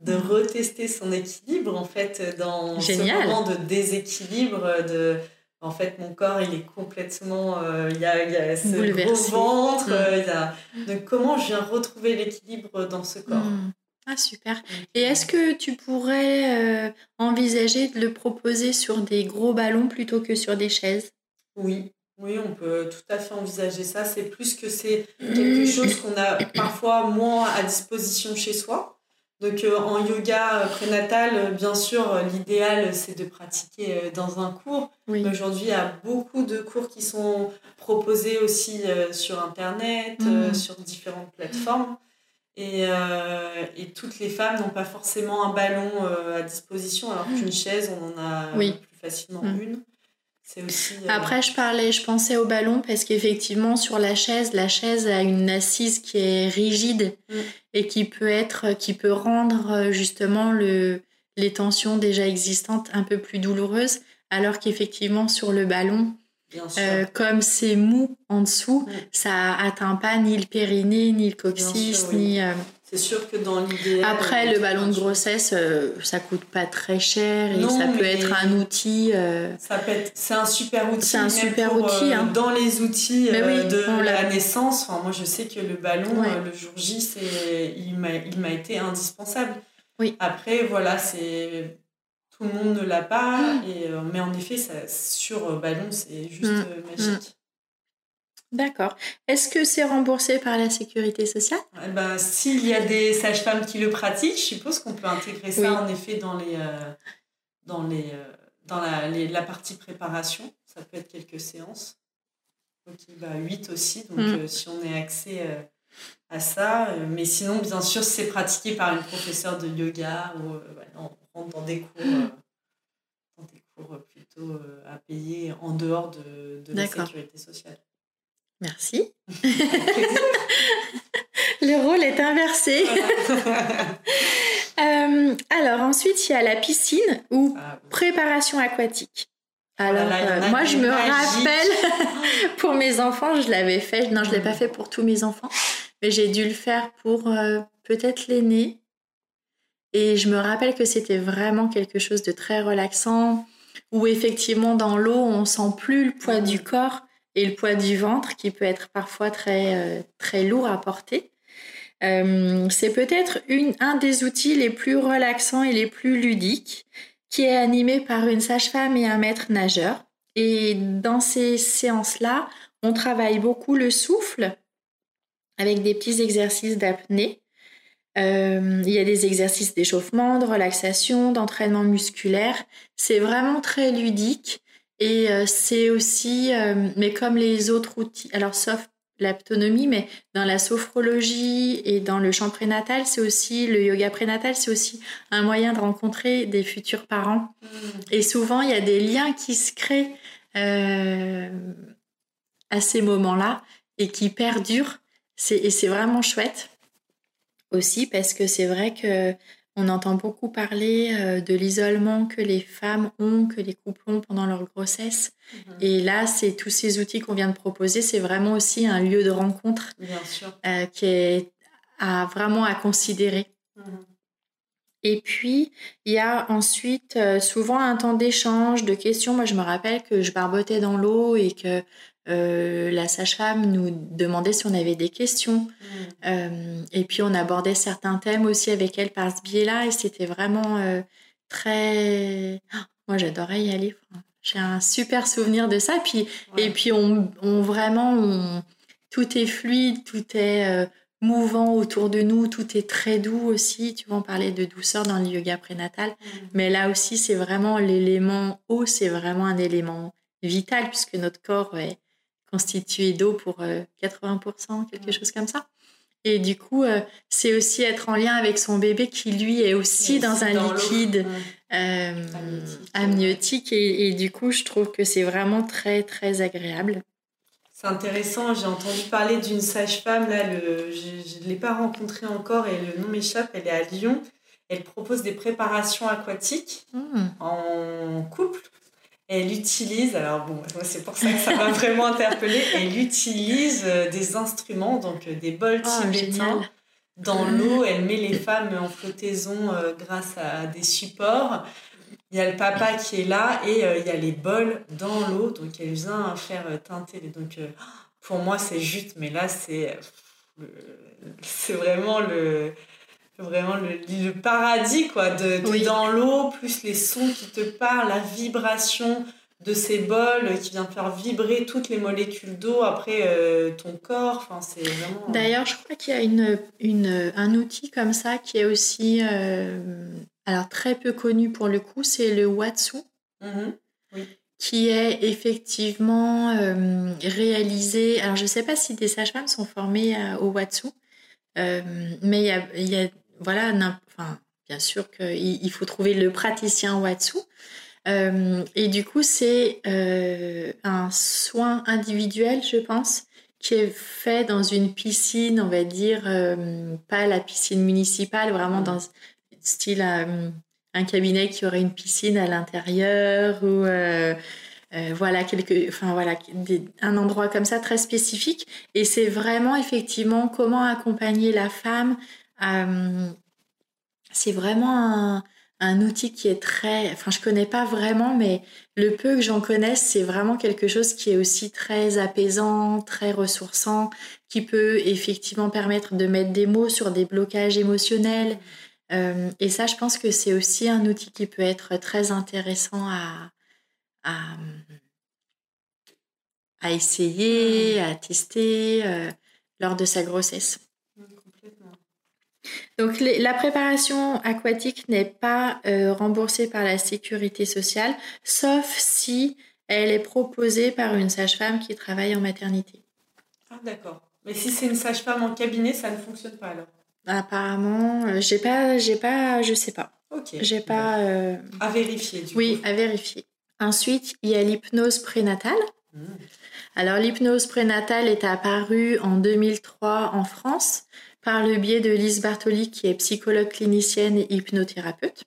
de retester son équilibre en fait dans ce moment de déséquilibre de en fait mon corps il est complètement euh, il, y a, y, a, ce gros ventre mmh. euh, il y a, donc comment je viens retrouver l'équilibre dans ce corps mmh. Ah super. Et est-ce que tu pourrais envisager de le proposer sur des gros ballons plutôt que sur des chaises? Oui, oui, on peut tout à fait envisager ça. C'est plus que c'est *clears throat* quelque chose qu'on a parfois moins à disposition chez soi. Donc euh, en yoga euh, prénatal, euh, bien sûr, l'idéal c'est de pratiquer dans un cours. Mais aujourd'hui, il y a beaucoup de cours qui sont proposés aussi sur Internet, mm. sur différentes plateformes. Et, et toutes les femmes n'ont pas forcément un ballon à disposition, alors qu'une chaise, on en a plus facilement mm. une. Aussi, euh, Après, je parlais, je pensais au ballon parce qu'effectivement, sur la chaise, la chaise a une assise qui est rigide mm. et qui peut être, qui peut rendre euh, justement le, les tensions déjà existantes un peu plus douloureuses, alors qu'effectivement, sur le ballon, euh, comme c'est mou en dessous, mm. ça atteint pas ni le périnée, ni le coccyx, ni. C'est sûr que dans l'idée. Après, le ballon de grossesse, euh, ça coûte pas très cher et ça peut être un outil. Euh, ça peut être, c'est un super outil. C'est un super outil. Euh, hein. Dans les outils de la naissance, enfin, moi je sais que le ballon, le jour J, c'est, il m'a, il m'a été indispensable. Oui. Après, voilà, c'est tout le monde ne l'a pas, et, mais en effet, ça, sur ballon, c'est juste mm. magique. D'accord. Est-ce que c'est remboursé par la sécurité sociale? Eh ben, S'il y a des sages-femmes qui le pratiquent, je suppose qu'on peut intégrer ça en effet dans, les, euh, dans, les, euh, dans la, la, partie préparation. Ça peut être quelques séances. Donc, bah, 8 aussi. Donc, mm. euh, si on a accès à ça. mais sinon, bien sûr, c'est pratiqué par une professeure de yoga ou on rentre dans des cours. dans des cours plutôt à payer en dehors de, de la sécurité sociale. Merci. *laughs* Le rôle est inversé. *laughs* Euh, alors ensuite, il y a la piscine ou ah préparation aquatique. Alors, euh, moi, je me rappelle, *laughs* pour mes enfants, je l'avais fait. Non, je ne l'ai pas fait pour tous mes enfants, mais j'ai dû le faire pour euh, peut-être l'aîné. Et je me rappelle que c'était vraiment quelque chose de très relaxant, où effectivement, dans l'eau, on sent plus le poids du corps et le poids du ventre qui peut être parfois très, euh, très lourd à porter. Euh, c'est peut-être un des outils les plus relaxants et les plus ludiques qui est animé par une sage-femme et un maître nageur. Et dans ces séances-là, on travaille beaucoup le souffle avec des petits exercices d'apnée. Euh, il y a des exercices d'échauffement, de relaxation, d'entraînement musculaire. C'est vraiment très ludique et euh, c'est aussi, euh, mais comme les autres outils, alors sauf l'autonomie, mais dans la sophrologie et dans le champ prénatal, c'est aussi le yoga prénatal, c'est aussi un moyen de rencontrer des futurs parents. Mmh. Et souvent, il y a des liens qui se créent euh, à ces moments-là. et qui perdure. Et c'est vraiment chouette aussi parce que c'est vrai que on entend beaucoup parler euh, de l'isolement que les femmes ont, que les couples ont pendant leur grossesse. Mhm. Et là, c'est tous ces outils qu'on vient de proposer. C'est vraiment aussi un lieu de rencontre euh, qui est à, vraiment à considérer. Mhm. Et puis, il y a ensuite euh, souvent un temps d'échange, de questions. Moi, je me rappelle que je barbotais dans l'eau et que euh, la sage-femme nous demandait si on avait des questions. Mm. Euh, et puis on abordait certains thèmes aussi avec elle par ce biais-là. Et c'était vraiment euh, très... Ah, moi j'adorais y aller. J'ai un super souvenir de ça. Puis, Et puis on, vraiment... tout est fluide, tout est mouvant autour de nous, tout est très doux aussi. Tu vas en parler de douceur dans le yoga prénatal. Mm. Mais là aussi, c'est vraiment l'élément eau, c'est vraiment un élément vital puisque notre corps est constitué d'eau pour 80%, euh, quelque chose comme ça. Et du coup, euh, c'est aussi être en lien avec son bébé qui, lui, est aussi dans un liquide euh, amniotique. Et, du coup, je trouve que c'est vraiment très, très agréable. C'est intéressant. J'ai entendu parler d'une sage-femme. Là, le, je ne l'ai pas rencontrée encore et le nom m'échappe. Elle est à Lyon. Elle propose des préparations aquatiques mmh. en couple elle utilise, alors bon, c'est pour ça que ça m'a *laughs* vraiment interpellée, elle utilise euh, des instruments, donc euh, des bols oh, tibétains. Dans l'eau, elle met les femmes en flottaison euh, grâce à des supports. Il y a le papa qui est là et il y a les bols dans l'eau, donc elle vient faire teinter. Donc pour moi, c'est juste, mais là, c'est c'est vraiment le vraiment le, paradis quoi de dans l'eau plus les sons qui te parlent la vibration de ces bols qui vient faire vibrer toutes les molécules d'eau après euh, ton corps. Enfin c'est vraiment euh, d'ailleurs je crois qu'il y a une, une, un outil comme ça qui est aussi euh, alors très peu connu pour le coup c'est le Watsu mm-hmm. qui est effectivement réalisé alors je ne sais pas si des sages-femmes sont formées au Watsu mais il y a, y a voilà, enfin, bien sûr qu'il faut trouver le praticien Watsu. Euh, et du coup, c'est euh, un soin individuel, je pense, qui est fait dans une piscine, on va dire, euh, pas la piscine municipale, vraiment dans style un cabinet qui aurait une piscine à l'intérieur ou voilà quelque, enfin voilà, un endroit comme ça très spécifique. Et c'est vraiment effectivement comment accompagner la femme euh, c'est vraiment un, outil qui est très, enfin je connais pas vraiment, mais le peu que j'en connaisse, c'est vraiment quelque chose qui est aussi très apaisant, très ressourçant, qui peut effectivement permettre de mettre des mots sur des blocages émotionnels. Euh, et ça, je pense que c'est aussi un outil qui peut être très intéressant à, à, essayer, à tester euh, lors de sa grossesse. Donc la préparation aquatique n'est pas euh, remboursée par la sécurité sociale, sauf si elle est proposée par une sage-femme qui travaille en maternité. Ah d'accord. Mais si c'est une sage-femme en cabinet, ça ne fonctionne pas alors Apparemment, euh, j'ai pas, j'ai pas, je sais pas. Ok. J'ai pas. Euh, à vérifier du oui, à vérifier. Ensuite, il y a l'hypnose prénatale. Hmm. Alors l'hypnose prénatale est apparue en 2003 en France par le biais de Lise Bartoli, qui est psychologue clinicienne et hypnothérapeute.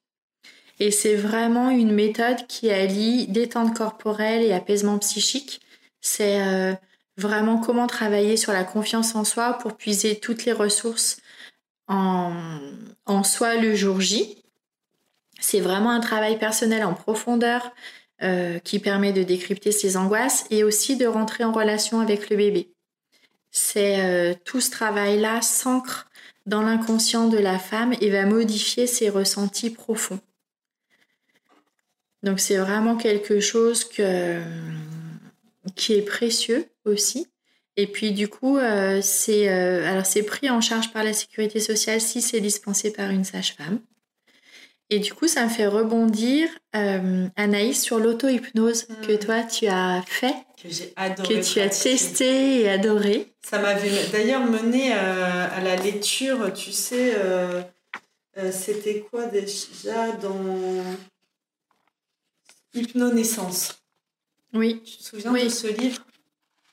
Et c'est vraiment une méthode qui allie détente corporelle et apaisement psychique. C'est euh, vraiment comment travailler sur la confiance en soi pour puiser toutes les ressources en, soi le jour J. C'est vraiment un travail personnel en profondeur euh, qui permet de décrypter ses angoisses et aussi de rentrer en relation avec le bébé c'est euh, tout ce travail-là s'ancre dans l'inconscient de la femme et va modifier ses ressentis profonds. Donc c'est vraiment quelque chose qui est précieux aussi. Et puis du coup, euh, c'est euh, c'est pris en charge par la sécurité sociale si c'est dispensé par une sage-femme. Et du coup, ça me fait rebondir, Anaïs, sur l'auto-hypnose que hmm. toi tu as fait que j'ai adoré. Que tu as testé et adoré. Ça m'avait d'ailleurs mené euh, à la lecture, tu sais, euh, euh, c'était quoi déjà dans Hypnonaissance. Oui. Tu te souviens de ce livre?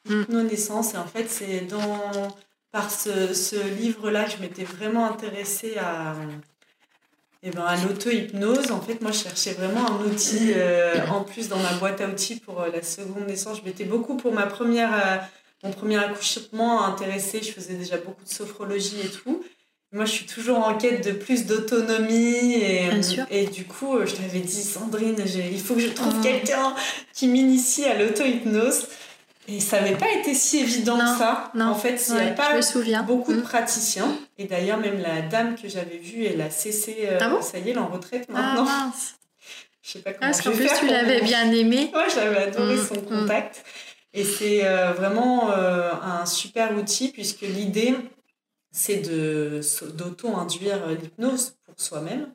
Hypnonaissance. Et en fait, c'est dans par ce, livre-là que je m'étais vraiment intéressée à, eh ben, à l'auto-hypnose. En fait, moi, je cherchais vraiment un outil euh, en plus dans ma boîte à outils pour euh, la seconde naissance. Je m'étais beaucoup pour ma première, euh, mon premier accouchement intéressée. Je faisais déjà beaucoup de sophrologie et tout. Moi, je suis toujours en quête de plus d'autonomie. Et, et du coup, je t'avais dit, Sandrine, il faut que je trouve ah. quelqu'un qui m'initie à l'auto-hypnose. Et ça n'avait pas été si évident que ça. En fait, il n'y a pas beaucoup de mm. praticiens. Et d'ailleurs, même la dame que j'avais vue, elle a cessé. Euh, ah ça y est, elle est en retraite ah, maintenant. Ah, mince. Je sais pas comment Parce qu'en plus, tu l'avais bien aimé. *laughs* Ouais, j'avais adoré mm, son mm. contact. Et c'est euh, vraiment euh, un super outil puisque l'idée, c'est d'auto-induire l'hypnose pour soi-même.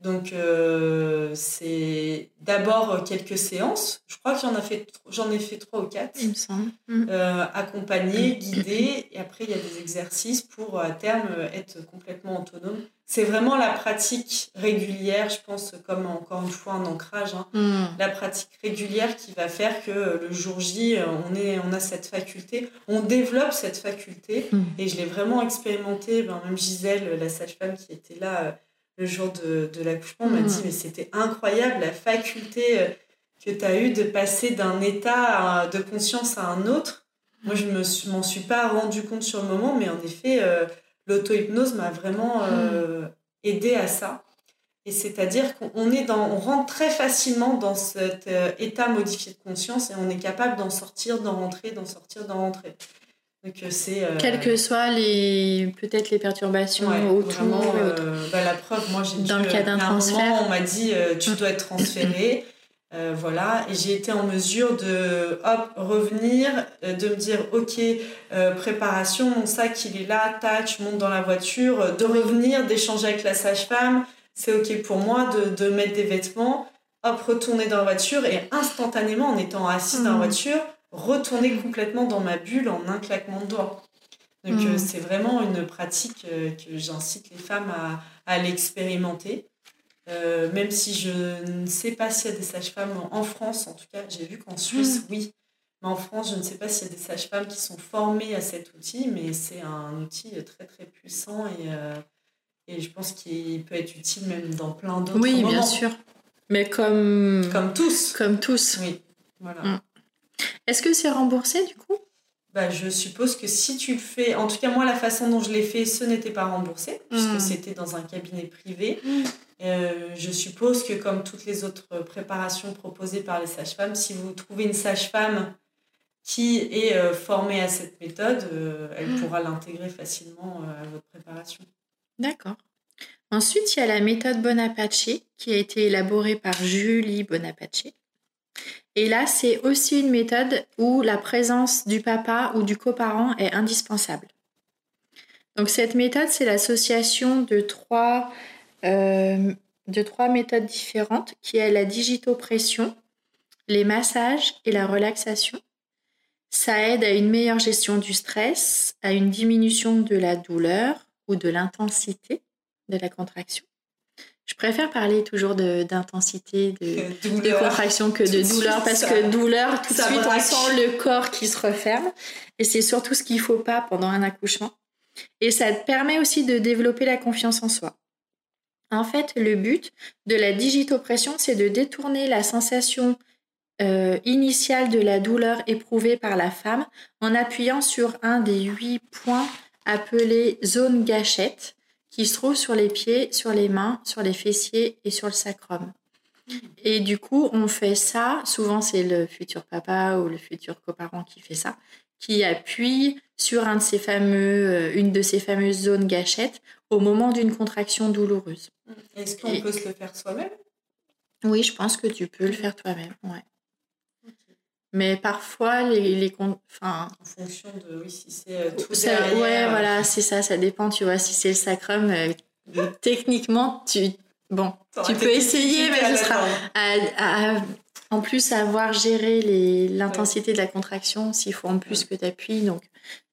Donc, euh, c'est d'abord quelques séances. Je crois que j'en ai fait, j'en ai fait trois ou quatre. Il me semble. Mm. Euh, accompagner, guider. Et après, il y a des exercices pour, à terme, être complètement autonome. C'est vraiment la pratique régulière, je pense, comme encore une fois un ancrage. Hein. Mm. La pratique régulière qui va faire que le jour J, on, est, on a cette faculté. On développe cette faculté. Mm. Et je l'ai vraiment expérimenté. Ben, même Gisèle, la sage-femme qui était là le jour de, de l'accouchement, m'a dit, mm. mais c'était incroyable la faculté euh, que tu as eue de passer d'un état de conscience à un autre. Moi, je ne m'en suis pas rendu compte sur le moment, mais en effet, euh, l'auto-hypnose m'a vraiment euh, mm. aidé à ça. Et c'est-à-dire qu'on est dans, on rentre très facilement dans cet état modifié de conscience et on est capable d'en sortir, d'en rentrer, d'en sortir, d'en rentrer. Donc c'est. Euh, Quelles que soient les peut-être les perturbations autour. Euh, bah, la preuve, moi j'ai dans le cas d'un transfert, on m'a dit euh, tu dois être transféré. *clears throat* voilà, et j'ai été en mesure de hop, revenir, de me dire ok, préparation, mon sac il est là, tac, je monte dans la voiture, de revenir, d'échanger avec la sage-femme, c'est ok pour moi de, de, mettre des vêtements, hop, retourner dans la voiture et instantanément en étant assis dans la mmh. voiture, retourner complètement dans ma bulle en un claquement de doigts. Donc euh, mm. c'est vraiment une pratique euh, que j'incite les femmes à, à l'expérimenter. Euh, même si je ne sais pas s'il y a des sages-femmes en France, en tout cas, j'ai vu qu'en Suisse, mm. oui. Mais en France, je ne sais pas s'il y a des sages-femmes qui sont formées à cet outil, mais c'est un outil très très puissant et, et je pense qu'il peut être utile même dans plein d'autres Oui, bien sûr. Mais comme... Comme tous. Comme tous. Oui, voilà. Mm. Est-ce que c'est remboursé du coup? Bah, je suppose que si tu le fais, en tout cas moi la façon dont je l'ai fait, ce n'était pas remboursé puisque hmm. c'était dans un cabinet privé. Hmm. Euh, je suppose que comme toutes les autres préparations proposées par les sages-femmes, si vous trouvez une sage-femme qui est euh, formée à cette méthode, euh, elle hmm. pourra l'intégrer facilement à votre préparation. D'accord. Ensuite, il y a la méthode Bonapace qui a été élaborée par Julie Bonapace. Et là, c'est aussi une méthode où la présence du papa ou du coparent est indispensable. Donc cette méthode, c'est l'association de trois, euh, de trois méthodes différentes qui est la digitopression, les massages et la relaxation. Ça aide à une meilleure gestion du stress, à une diminution de la douleur ou de l'intensité de la contraction. Je préfère parler toujours d'intensité, de, *laughs* de, contraction que de douleur, parce que douleur, tout de suite, on sent le corps qui se referme. Et c'est surtout ce qu'il ne faut pas pendant un accouchement. Et ça te permet aussi de développer la confiance en soi. En fait, le but de la digitopression, c'est de détourner la sensation euh, initiale de la douleur éprouvée par la femme en appuyant sur un des huit points appelés zone gâchette qui se trouve sur les pieds, sur les mains, sur les fessiers et sur le sacrum. Et du coup, on fait ça, souvent c'est le futur papa ou le futur coparent qui fait ça, qui appuie sur un de ces fameux, euh, une de ces fameuses zones gâchettes au moment d'une contraction douloureuse. Est-ce qu'on peut se le faire soi-même? Oui, je pense que tu peux le faire toi-même, ouais. Mais parfois, les, les enfin, en fonction de oui, si c'est euh, tout derrière. Ouais, voilà, c'est ça, ça dépend. Tu vois, si c'est le sacrum, euh, techniquement, tu bon, tu peux essayer, mais ce sera à, en plus avoir géré l'intensité de la contraction s'il faut en plus que tu appuies. Donc,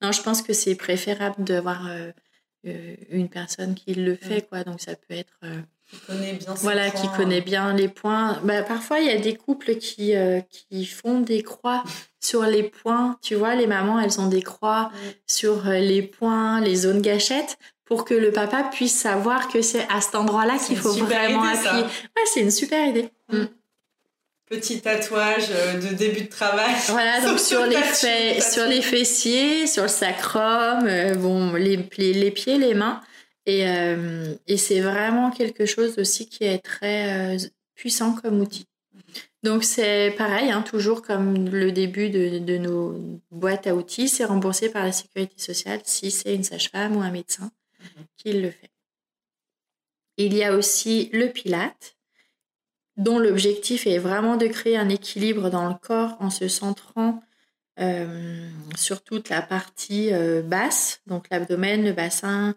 non, je pense que c'est préférable d'avoir euh, une personne qui le fait, quoi. Donc, ça peut être Qui connaît bien Voilà, qui connaît bien les points. Bah, parfois, il y a des couples qui, qui font des croix *laughs* sur les points. Tu vois, les mamans, elles ont des croix sur les points, les zones gâchettes pour que le papa puisse savoir que c'est à cet endroit-là qu'il faut vraiment appuyer. Ouais, c'est une super idée. Mm. Mm. Petit tatouage euh, de début de travail. Voilà, *laughs* donc sur les, sur les fessiers, sur le sacrum, euh, bon, les, les, pieds, les mains. Et, euh, et c'est vraiment quelque chose aussi qui est très puissant comme outil. Donc c'est pareil, hein, toujours comme le début de, de, nos boîtes à outils, c'est remboursé par la sécurité sociale si c'est une sage-femme ou un médecin qui le fait. Il y a aussi le pilate, dont l'objectif est vraiment de créer un équilibre dans le corps en se centrant euh, sur toute la partie euh, basse, donc l'abdomen, le bassin, euh,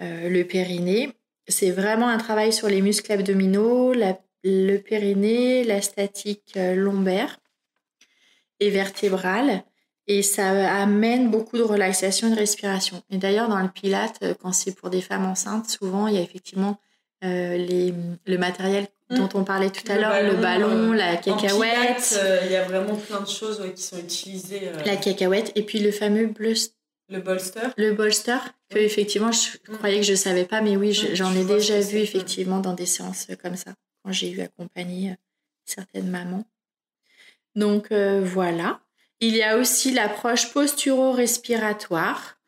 le périnée. C'est vraiment un travail sur les muscles abdominaux, le périnée, la statique lombaire et vertébrale. Et ça amène beaucoup de relaxation et de respiration. Et d'ailleurs, dans le Pilate, euh, quand c'est pour des femmes enceintes, souvent, il y a effectivement euh, les, le matériel mmh. dont on parlait tout à l'heure, le ballon, la cacahuète. Euh, il y a vraiment plein de choses qui sont utilisées. La cacahuète et puis le fameux le bolster. Le bolster, que effectivement, je mmh. croyais que je savais pas, mais oui, mmh, j'en ai déjà vu effectivement dans des séances comme ça, quand j'ai eu accompagné certaines mamans. Donc voilà. Il y a aussi l'approche posturo-respiratoire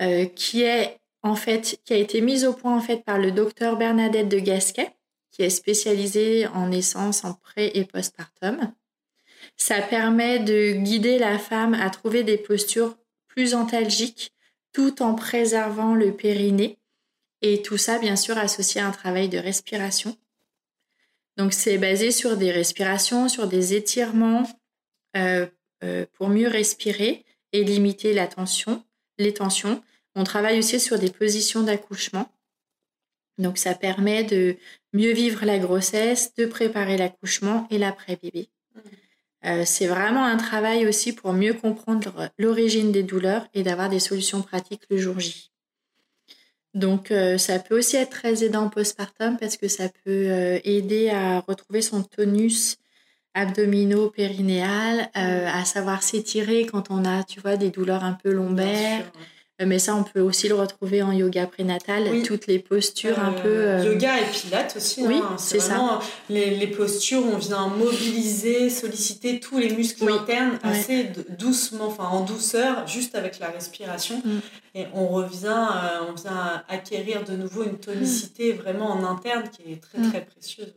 euh, qui est en fait qui a été mise au point en fait par le docteur Bernadette de Gasquet qui est spécialisée en naissance, en pré et postpartum. Ça permet de guider la femme à trouver des postures plus antalgiques tout en préservant le périnée et tout ça bien sûr associé à un travail de respiration. Donc c'est basé sur des respirations, sur des étirements euh, euh, pour mieux respirer et limiter la tension, les tensions. On travaille aussi sur des positions d'accouchement. Donc ça permet de mieux vivre la grossesse, de préparer l'accouchement et l'après-bébé. Euh, c'est vraiment un travail aussi pour mieux comprendre l'origine des douleurs et d'avoir des solutions pratiques le jour J. Donc euh, ça peut aussi être très aidant postpartum parce que ça peut aider à retrouver son tonus abdominaux, périnéales, euh, à savoir s'étirer quand on a, tu vois, des douleurs un peu lombaires. Euh, mais ça, on peut aussi le retrouver en yoga prénatal, toutes les postures un peu. Euh, yoga et pilates aussi. Oui, hein. c'est ça. Les, les, postures, on vient mobiliser, solliciter tous les muscles internes assez doucement, enfin en douceur, juste avec la respiration. Mm. Et on revient, on vient acquérir de nouveau une tonicité vraiment en interne qui est très, mm. très précieuse.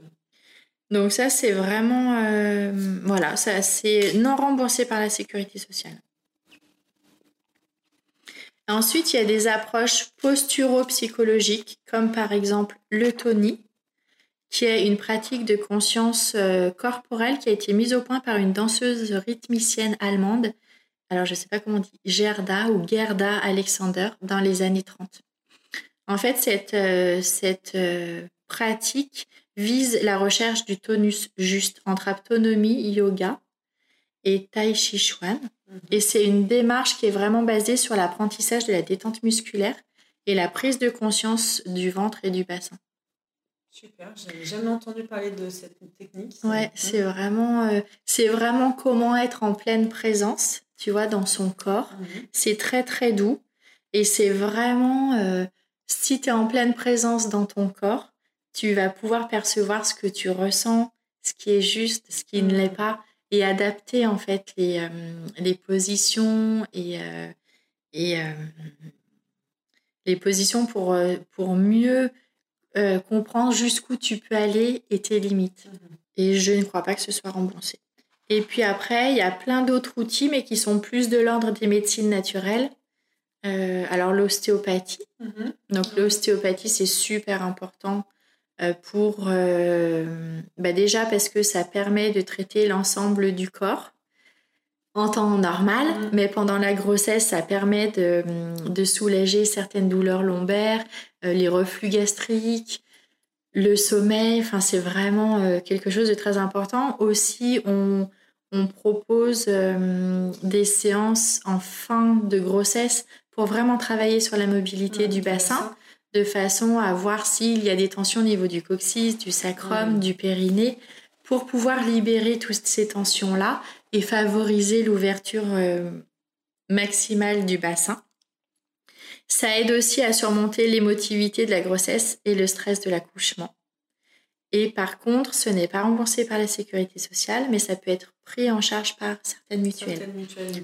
Donc ça, c'est vraiment, euh, voilà, ça c'est non remboursé par la sécurité sociale. Ensuite, il y a des approches posturo-psychologiques, comme par exemple le Tony, qui est une pratique de conscience euh, corporelle qui a été mise au point par une danseuse rythmicienne allemande. Alors, je ne sais pas comment on dit, Gerda ou Gerda Alexander, dans les années 30. En fait, cette, euh, cette pratique vise la recherche du tonus juste entre autonomie, yoga et tai chi chuan. Mhm. Et c'est une démarche qui est vraiment basée sur l'apprentissage de la détente musculaire et la prise de conscience du ventre et du bassin. Super, j'avais jamais entendu parler de cette technique. Ouais, c'est vraiment, euh, c'est vraiment comment être en pleine présence, tu vois, dans son corps. Mhm. C'est très très doux et c'est vraiment, euh, si tu es en pleine présence dans ton corps, tu vas pouvoir percevoir ce que tu ressens, ce qui est juste, ce qui ne l'est pas, et adapter en fait les, euh, les positions et, euh, et euh, les positions pour, pour mieux comprendre jusqu'où tu peux aller et tes limites. Mmh et je ne crois pas que ce soit remboursé. Et puis après, il y a plein d'autres outils, mais qui sont plus de l'ordre des médecines naturelles. alors l'ostéopathie. Mmh Donc l'ostéopathie, c'est super important pour euh, bah déjà parce que ça permet de traiter l'ensemble du corps en temps normal, mm. mais pendant la grossesse, ça permet de, de soulager certaines douleurs lombaires, euh, les reflux gastriques, le sommeil. Enfin, c'est vraiment quelque chose de très important. Aussi, on, on propose des séances en fin de grossesse pour vraiment travailler sur la mobilité du bassin de façon à voir s'il y a des tensions au niveau du coccyx, du sacrum, du périnée, pour pouvoir libérer toutes ces tensions-là et favoriser l'ouverture euh, maximale du bassin. Ça aide aussi à surmonter l'émotivité de la grossesse et le stress de l'accouchement. Et par contre, ce n'est pas remboursé par la sécurité sociale, mais ça peut être pris en charge par certaines mutuelles.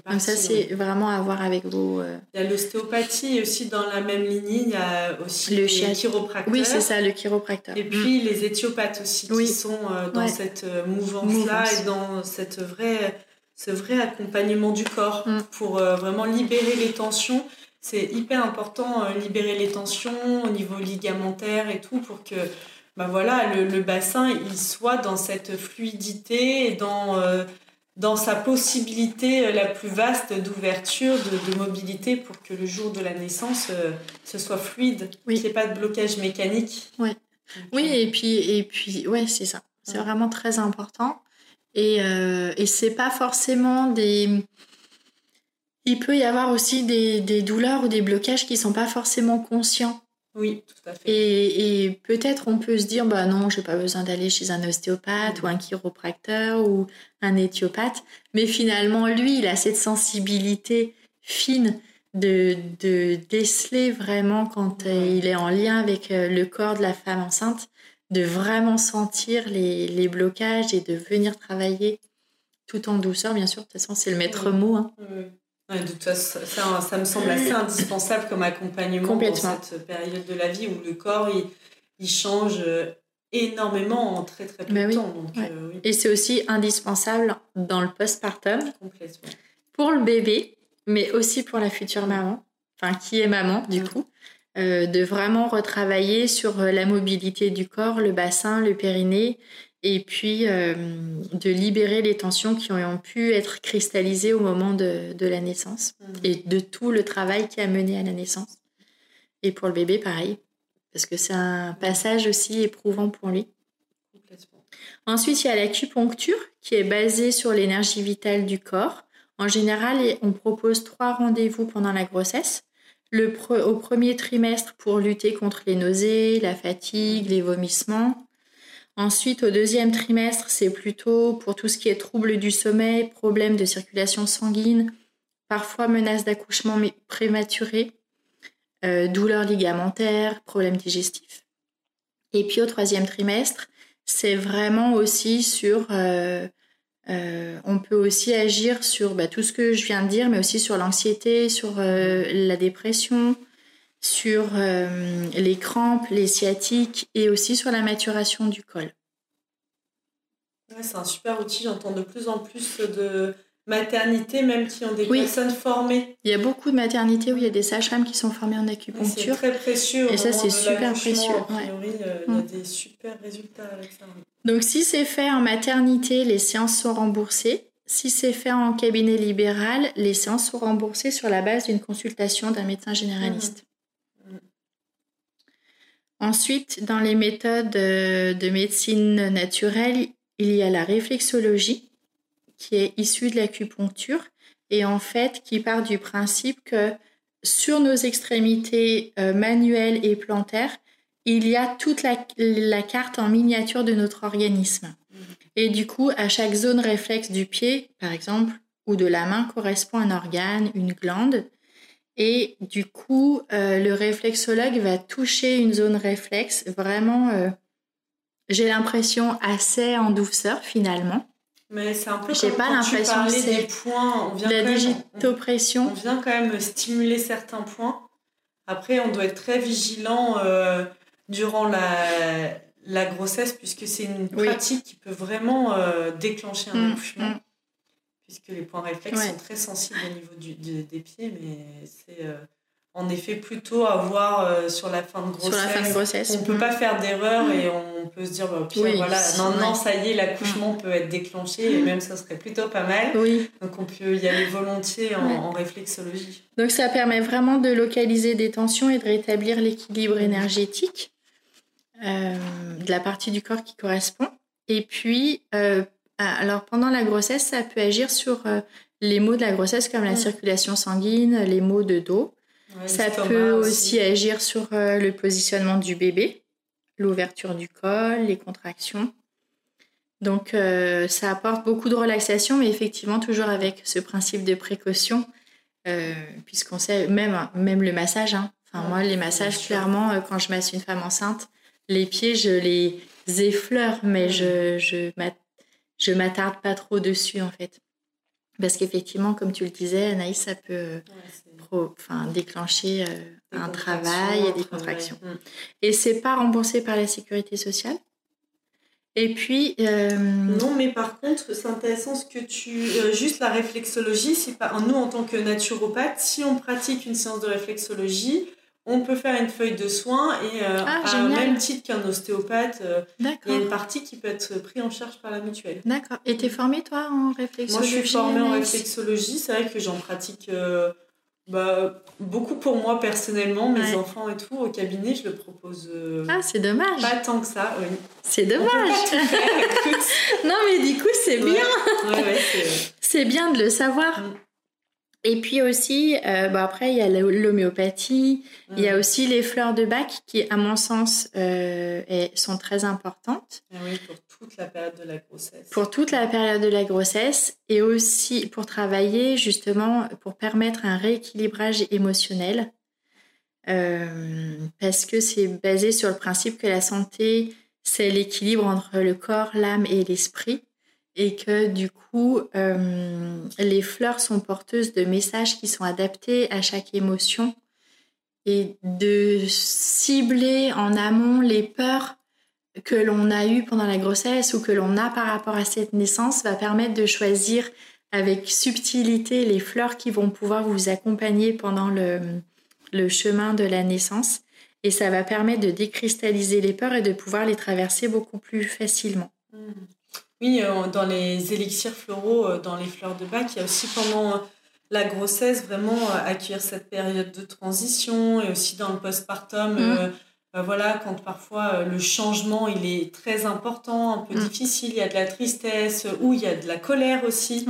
Donc ça, c'est vraiment à voir avec vous. Euh. Il y a l'ostéopathie et aussi dans la même lignée, il y a aussi le chiropracteur. Oui, c'est ça, le chiropracteur. Et puis les éthiopathes aussi, qui sont euh, dans cette euh, mouvance-là et dans cette vraie, ce vrai accompagnement du corps mm. pour vraiment libérer les tensions. C'est hyper important, libérer les tensions au niveau ligamentaire et tout pour que bah voilà, le, bassin il soit dans cette fluidité et dans, euh, dans sa possibilité la plus vaste d'ouverture, de, mobilité pour que le jour de la naissance, euh, ce soit fluide, qu'il n'y ait pas de blocage mécanique. Ouais. oui, euh, et puis, et puis ouais, c'est ça. C'est vraiment très important. Et, euh, et c'est pas forcément des. Il peut y avoir aussi des, des douleurs ou des blocages qui sont pas forcément conscients. Oui, tout à fait. Et, peut-être on peut se dire, bah non, j'ai pas besoin d'aller chez un ostéopathe ou un chiropracteur ou un éthiopathe. Mais finalement, lui, il a cette sensibilité fine de, de déceler vraiment quand euh, il est en lien avec euh, le corps de la femme enceinte, de vraiment sentir les, les blocages et de venir travailler tout en douceur, bien sûr. De toute façon, c'est le maître mot. Hein de toute façon, ça, ça, me semble assez indispensable comme accompagnement dans cette période de la vie où le corps il, il change euh, énormément en très très peu de temps. Euh, Et c'est aussi indispensable dans le postpartum pour le bébé, mais aussi pour la future maman, enfin qui est maman du coup, euh, de vraiment retravailler sur la mobilité du corps, le bassin, le périnée, et puis euh, de libérer les tensions qui ont pu être cristallisées au moment de, la naissance mmh. et de tout le travail qui a mené à la naissance. Et pour le bébé, pareil, parce que c'est un passage aussi éprouvant pour lui. Ensuite, il y a l'acupuncture qui est basée sur l'énergie vitale du corps. En général, on propose trois rendez-vous pendant la grossesse. Le au premier trimestre pour lutter contre les nausées, la fatigue, les vomissements. Ensuite, au deuxième trimestre, c'est plutôt pour tout ce qui est troubles du sommeil, problèmes de circulation sanguine, parfois menaces d'accouchement prématuré, euh, douleurs ligamentaires, problèmes digestifs. Et puis au troisième trimestre, c'est vraiment aussi sur... Euh, euh, on peut aussi agir sur bah, tout ce que je viens de dire, mais aussi sur l'anxiété, sur la dépression, sur euh, les crampes, les sciatiques et aussi sur la maturation du col. c'est un super outil. J'entends de plus en plus de maternités, même qui ont des personnes formées. Il y a beaucoup de maternités où il y a des sages-femmes qui sont formées en acupuncture. c'est très précieux. Et ça, c'est super précieux. A priori, euh, il y a mm. des super résultats avec ça. Donc, si c'est fait en maternité, les séances sont remboursées. Si c'est fait en cabinet libéral, les séances sont remboursées sur la base d'une consultation d'un médecin généraliste. Ensuite, dans les méthodes euh, de médecine naturelle, il y a la réflexologie qui est issue de l'acupuncture et en fait qui part du principe que sur nos extrémités euh, manuelles et plantaires, il y a toute la, carte en miniature de notre organisme. Mmh. Et du coup, à chaque zone réflexe du pied, par exemple, ou de la main, correspond un organe, une glande. Et du coup, euh, le réflexologue va toucher une zone réflexe vraiment, euh, j'ai l'impression, assez en douceur finalement. Mais c'est un peu comme pas l'impression que des points. On vient la digitopression. On, vient quand même stimuler certains points. Après, on doit être très vigilant euh, durant la, la grossesse puisque c'est une pratique qui peut vraiment déclencher un mmh, accouchement. Mmh puisque les points réflexes sont très sensibles au niveau du, des pieds, mais c'est euh, en effet plutôt à voir euh, sur la fin de grossesse. Sur la fin de grossesse. On ne peut pas faire d'erreur mm. et on peut se dire, bah, voilà, non, non, ça y est, l'accouchement mm. peut être déclenché et même ça serait plutôt pas mal. Donc on peut y aller volontiers en, réflexologie. Donc ça permet vraiment de localiser des tensions et de rétablir l'équilibre énergétique euh, de la partie du corps qui correspond. Et puis, alors pendant la grossesse, ça peut agir sur euh, les maux de la grossesse comme la circulation sanguine, les maux de dos. ça peut aussi. agir sur le positionnement du bébé, l'ouverture du col, les contractions. Donc ça apporte beaucoup de relaxation, mais effectivement toujours avec ce principe de précaution, puisqu'on sait même même le massage. Hein. Enfin moi les massages clairement quand je masse une femme enceinte, les pieds je les effleure, mais je je je m'attarde pas trop dessus en fait. Parce qu'effectivement, comme tu le disais, Anaïs, ça peut enfin, déclencher euh, un travail et des contractions. Mm. Et c'est pas remboursé par la sécurité sociale. Et puis. Euh, non, mais par contre, c'est intéressant ce que tu. Euh, juste la réflexologie, si pas, nous, en tant que naturopathe, si on pratique une séance de réflexologie, on peut faire une feuille de soins et euh, ah, même titre qu'un ostéopathe, euh, il y a une partie qui peut être prise en charge par la mutuelle. D'accord. Et tu es formée toi en réflexologie Moi je suis formée en réflexologie, c'est vrai que j'en pratique euh, bah, beaucoup pour moi personnellement, mes enfants et tout, au cabinet je le propose. ah c'est dommage. Pas tant que ça, oui. C'est dommage. *laughs* non mais du coup c'est bien. c'est bien de le savoir. Mm. Et puis aussi, euh, après, il y a l'homéopathie, il y a mm. aussi les fleurs de bac qui, à mon sens, euh, sont très importantes. Ah oui, pour toute la période de la grossesse. Pour toute la période de la grossesse et aussi pour travailler justement, pour permettre un rééquilibrage émotionnel. Euh, parce que c'est basé sur le principe que la santé, c'est l'équilibre entre le corps, l'âme et l'esprit et que du coup, euh, les fleurs sont porteuses de messages qui sont adaptés à chaque émotion et de cibler en amont les peurs que l'on a eues pendant la grossesse ou que l'on a par rapport à cette naissance va permettre de choisir avec subtilité les fleurs qui vont pouvoir vous accompagner pendant le, chemin de la naissance et ça va permettre de décristalliser les peurs et de pouvoir les traverser beaucoup plus facilement. Mmh. Oui, euh, dans les élixirs floraux, euh, dans les fleurs de bac, il y a aussi pendant euh, la grossesse vraiment accueillir cette période de transition et aussi dans le postpartum. Mmh. voilà, quand parfois le changement il est très important, un peu mmh. difficile, il y a de la tristesse ou il y a de la colère aussi.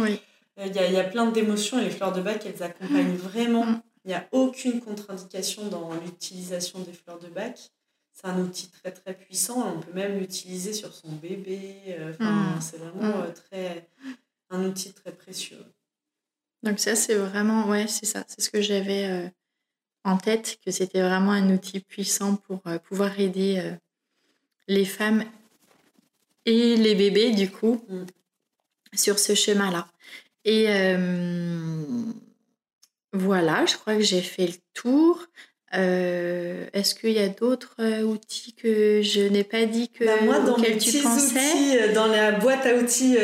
Il, y a, il y a plein d'émotions et les fleurs de bac, elles accompagnent mmh. vraiment. Il n'y a aucune contre-indication dans l'utilisation des fleurs de bac c'est un outil très très puissant. On peut même l'utiliser sur son bébé. Euh, mmh. C'est vraiment mmh. euh, très, un outil très précieux. Donc ça, c'est vraiment, ouais, c'est ça. C'est ce que j'avais euh, en tête, que c'était vraiment un outil puissant pour pouvoir aider les femmes et les bébés, du coup, mmh. sur ce chemin-là. Et voilà, je crois que j'ai fait le tour. Euh, est-ce qu'il y a d'autres euh, outils que je n'ai pas dit que bah moi, dans mes tu pensais? outils, euh, Dans la boîte à outils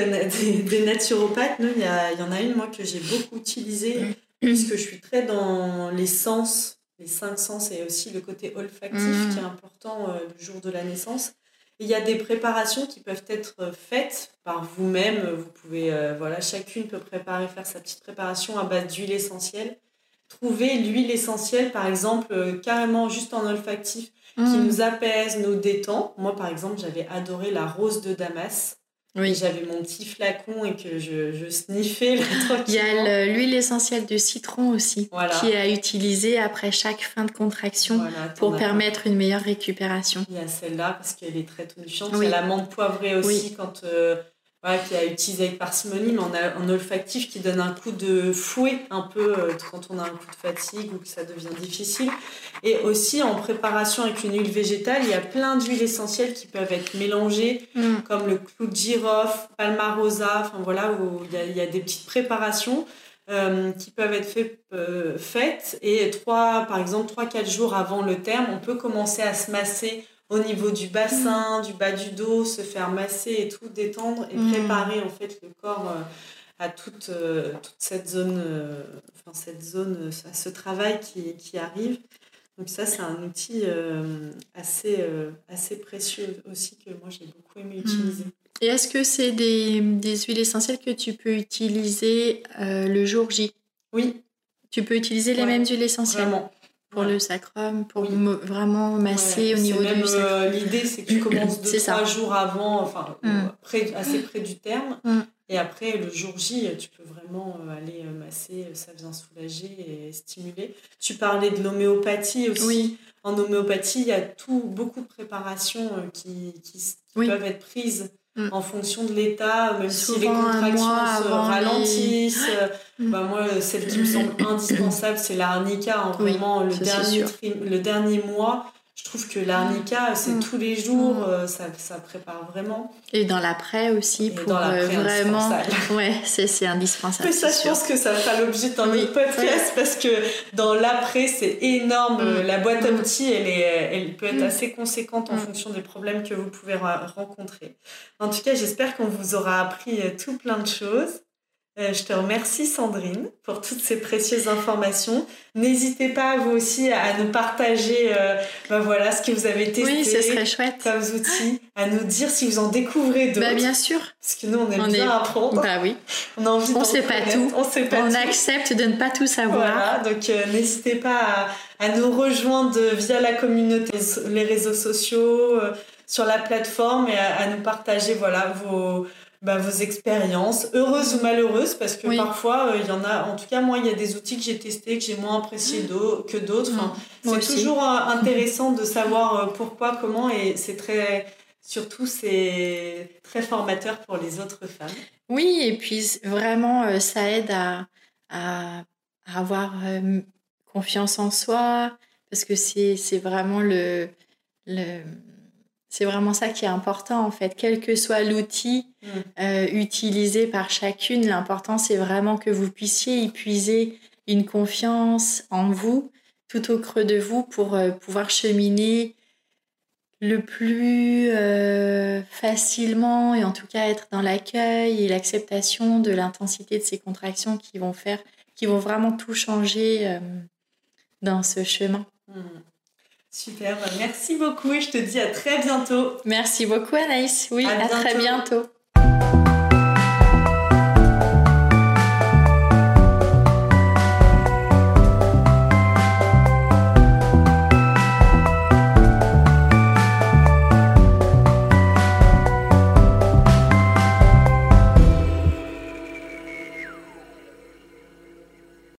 des, naturopathes, il y, y, en a une moi que j'ai beaucoup utilisée mmh. puisque je suis très dans les sens, les cinq sens et aussi le côté olfactif mmh. qui est important le jour de la naissance. Il y a des préparations qui peuvent être faites par vous-même. Vous pouvez, voilà, chacune peut préparer, faire sa petite préparation à base d'huile essentielle trouver l'huile essentielle, par exemple, euh, carrément juste en olfactif, qui mm. nous apaise, nous détend. Moi, par exemple, j'avais adoré la rose de Damas. Oui. J'avais mon petit flacon et que je, je sniffais *laughs* Il y a l'huile essentielle de citron aussi, qui est à utiliser après chaque fin de contraction pour permettre une meilleure récupération. Il y a celle-là parce qu'elle est très tonifiante. Il y a la menthe poivrée aussi quand euh, voilà, qui a utilisé avec parcimonie, mais on a un olfactif qui donne un coup de fouet un peu euh, quand on a un coup de fatigue ou que ça devient difficile. Et aussi en préparation avec une huile végétale, il y a plein d'huiles essentielles qui peuvent être mélangées, mm. comme le clou de girofle, palmarosa, enfin voilà, où il y a, il y a des petites préparations. Euh, qui peuvent être fait, euh, faites et trois, par exemple 3-4 jours avant le terme, on peut commencer à se masser au niveau du bassin, du bas du dos, se faire masser et tout, détendre et mm. préparer en fait le corps euh, à toute, euh, toute cette zone, euh, enfin cette zone, à ce travail qui, qui arrive. Donc ça, c'est un outil assez, assez précieux aussi que moi j'ai beaucoup aimé mm. utiliser. Et est-ce que c'est des, des, huiles essentielles que tu peux utiliser le jour J? Oui. Tu peux utiliser les mêmes huiles essentielles? Vraiment pour le sacrum, pour vraiment masser au niveau du sacrum. Euh, l'idée, c'est que tu *clears throat* commences deux, trois jours avant, enfin, mm. assez près du terme. Mm. Et après, le jour J, tu peux vraiment aller masser, ça vient soulager et stimuler. Tu parlais de l'homéopathie aussi. Oui. En homéopathie, il y a tout, beaucoup de préparations qui, qui, peuvent être prises Mm. en fonction de l'état, même si les contractions se ralentissent. *gasps* Mm. Bah, moi, celle qui me semble *clears throat* indispensable, c'est l'arnica. Hein, vraiment, le, dernier le dernier mois, je trouve que l'arnica, c'est mm. tous les jours, mm. euh, ça, ça, prépare vraiment. Et dans l'après aussi, pour euh, vraiment. Ouais, c'est indispensable. Mais ça, je pense que ça fera l'objet d'un autre podcast parce que dans l'après, c'est énorme. Mm. La boîte à outils, elle, est, elle peut être assez conséquente en fonction des problèmes que vous pouvez rencontrer. En tout cas, j'espère qu'on vous aura appris euh, tout plein de choses. Euh, je te remercie Sandrine pour toutes ces précieuses informations. N'hésitez pas vous aussi à nous partager euh, ben voilà, ce que vous avez testé oui, ce serait chouette. comme outils, à nous dire si vous en découvrez d'autres. Bah, bien sûr. Parce que nous, on aime bien apprendre. Bah oui. *laughs* On a envie On sait pas tout. On sait pas On accepte de ne pas tout savoir. Voilà, donc euh, n'hésitez pas à, à, nous rejoindre via la communauté, les réseaux sociaux, sur la plateforme et à, à nous partager voilà, vos bah, vos expériences, heureuses ou malheureuses, parce que parfois, euh, il y en a, en tout cas, moi, il y a des outils que j'ai testés, que j'ai moins appréciés que d'autres. c'est toujours euh, *laughs* intéressant de savoir euh, pourquoi, comment, et c'est très, surtout, c'est très formateur pour les autres femmes. Oui, et puis vraiment, ça aide à, à, avoir confiance en soi, parce que c'est vraiment le, le c'est vraiment ça qui est important en fait, quel que soit l'outil mm. euh, utilisé par chacune, l'important c'est vraiment que vous puissiez puiser une confiance en vous, tout au creux de vous, pour euh, pouvoir cheminer le plus euh, facilement et en tout cas être dans l'accueil et l'acceptation de l'intensité de ces contractions qui vont faire, qui vont vraiment tout changer dans ce chemin. Mm. Super, merci beaucoup et je te dis à très bientôt. Merci beaucoup Anaïs, oui, à, très bientôt.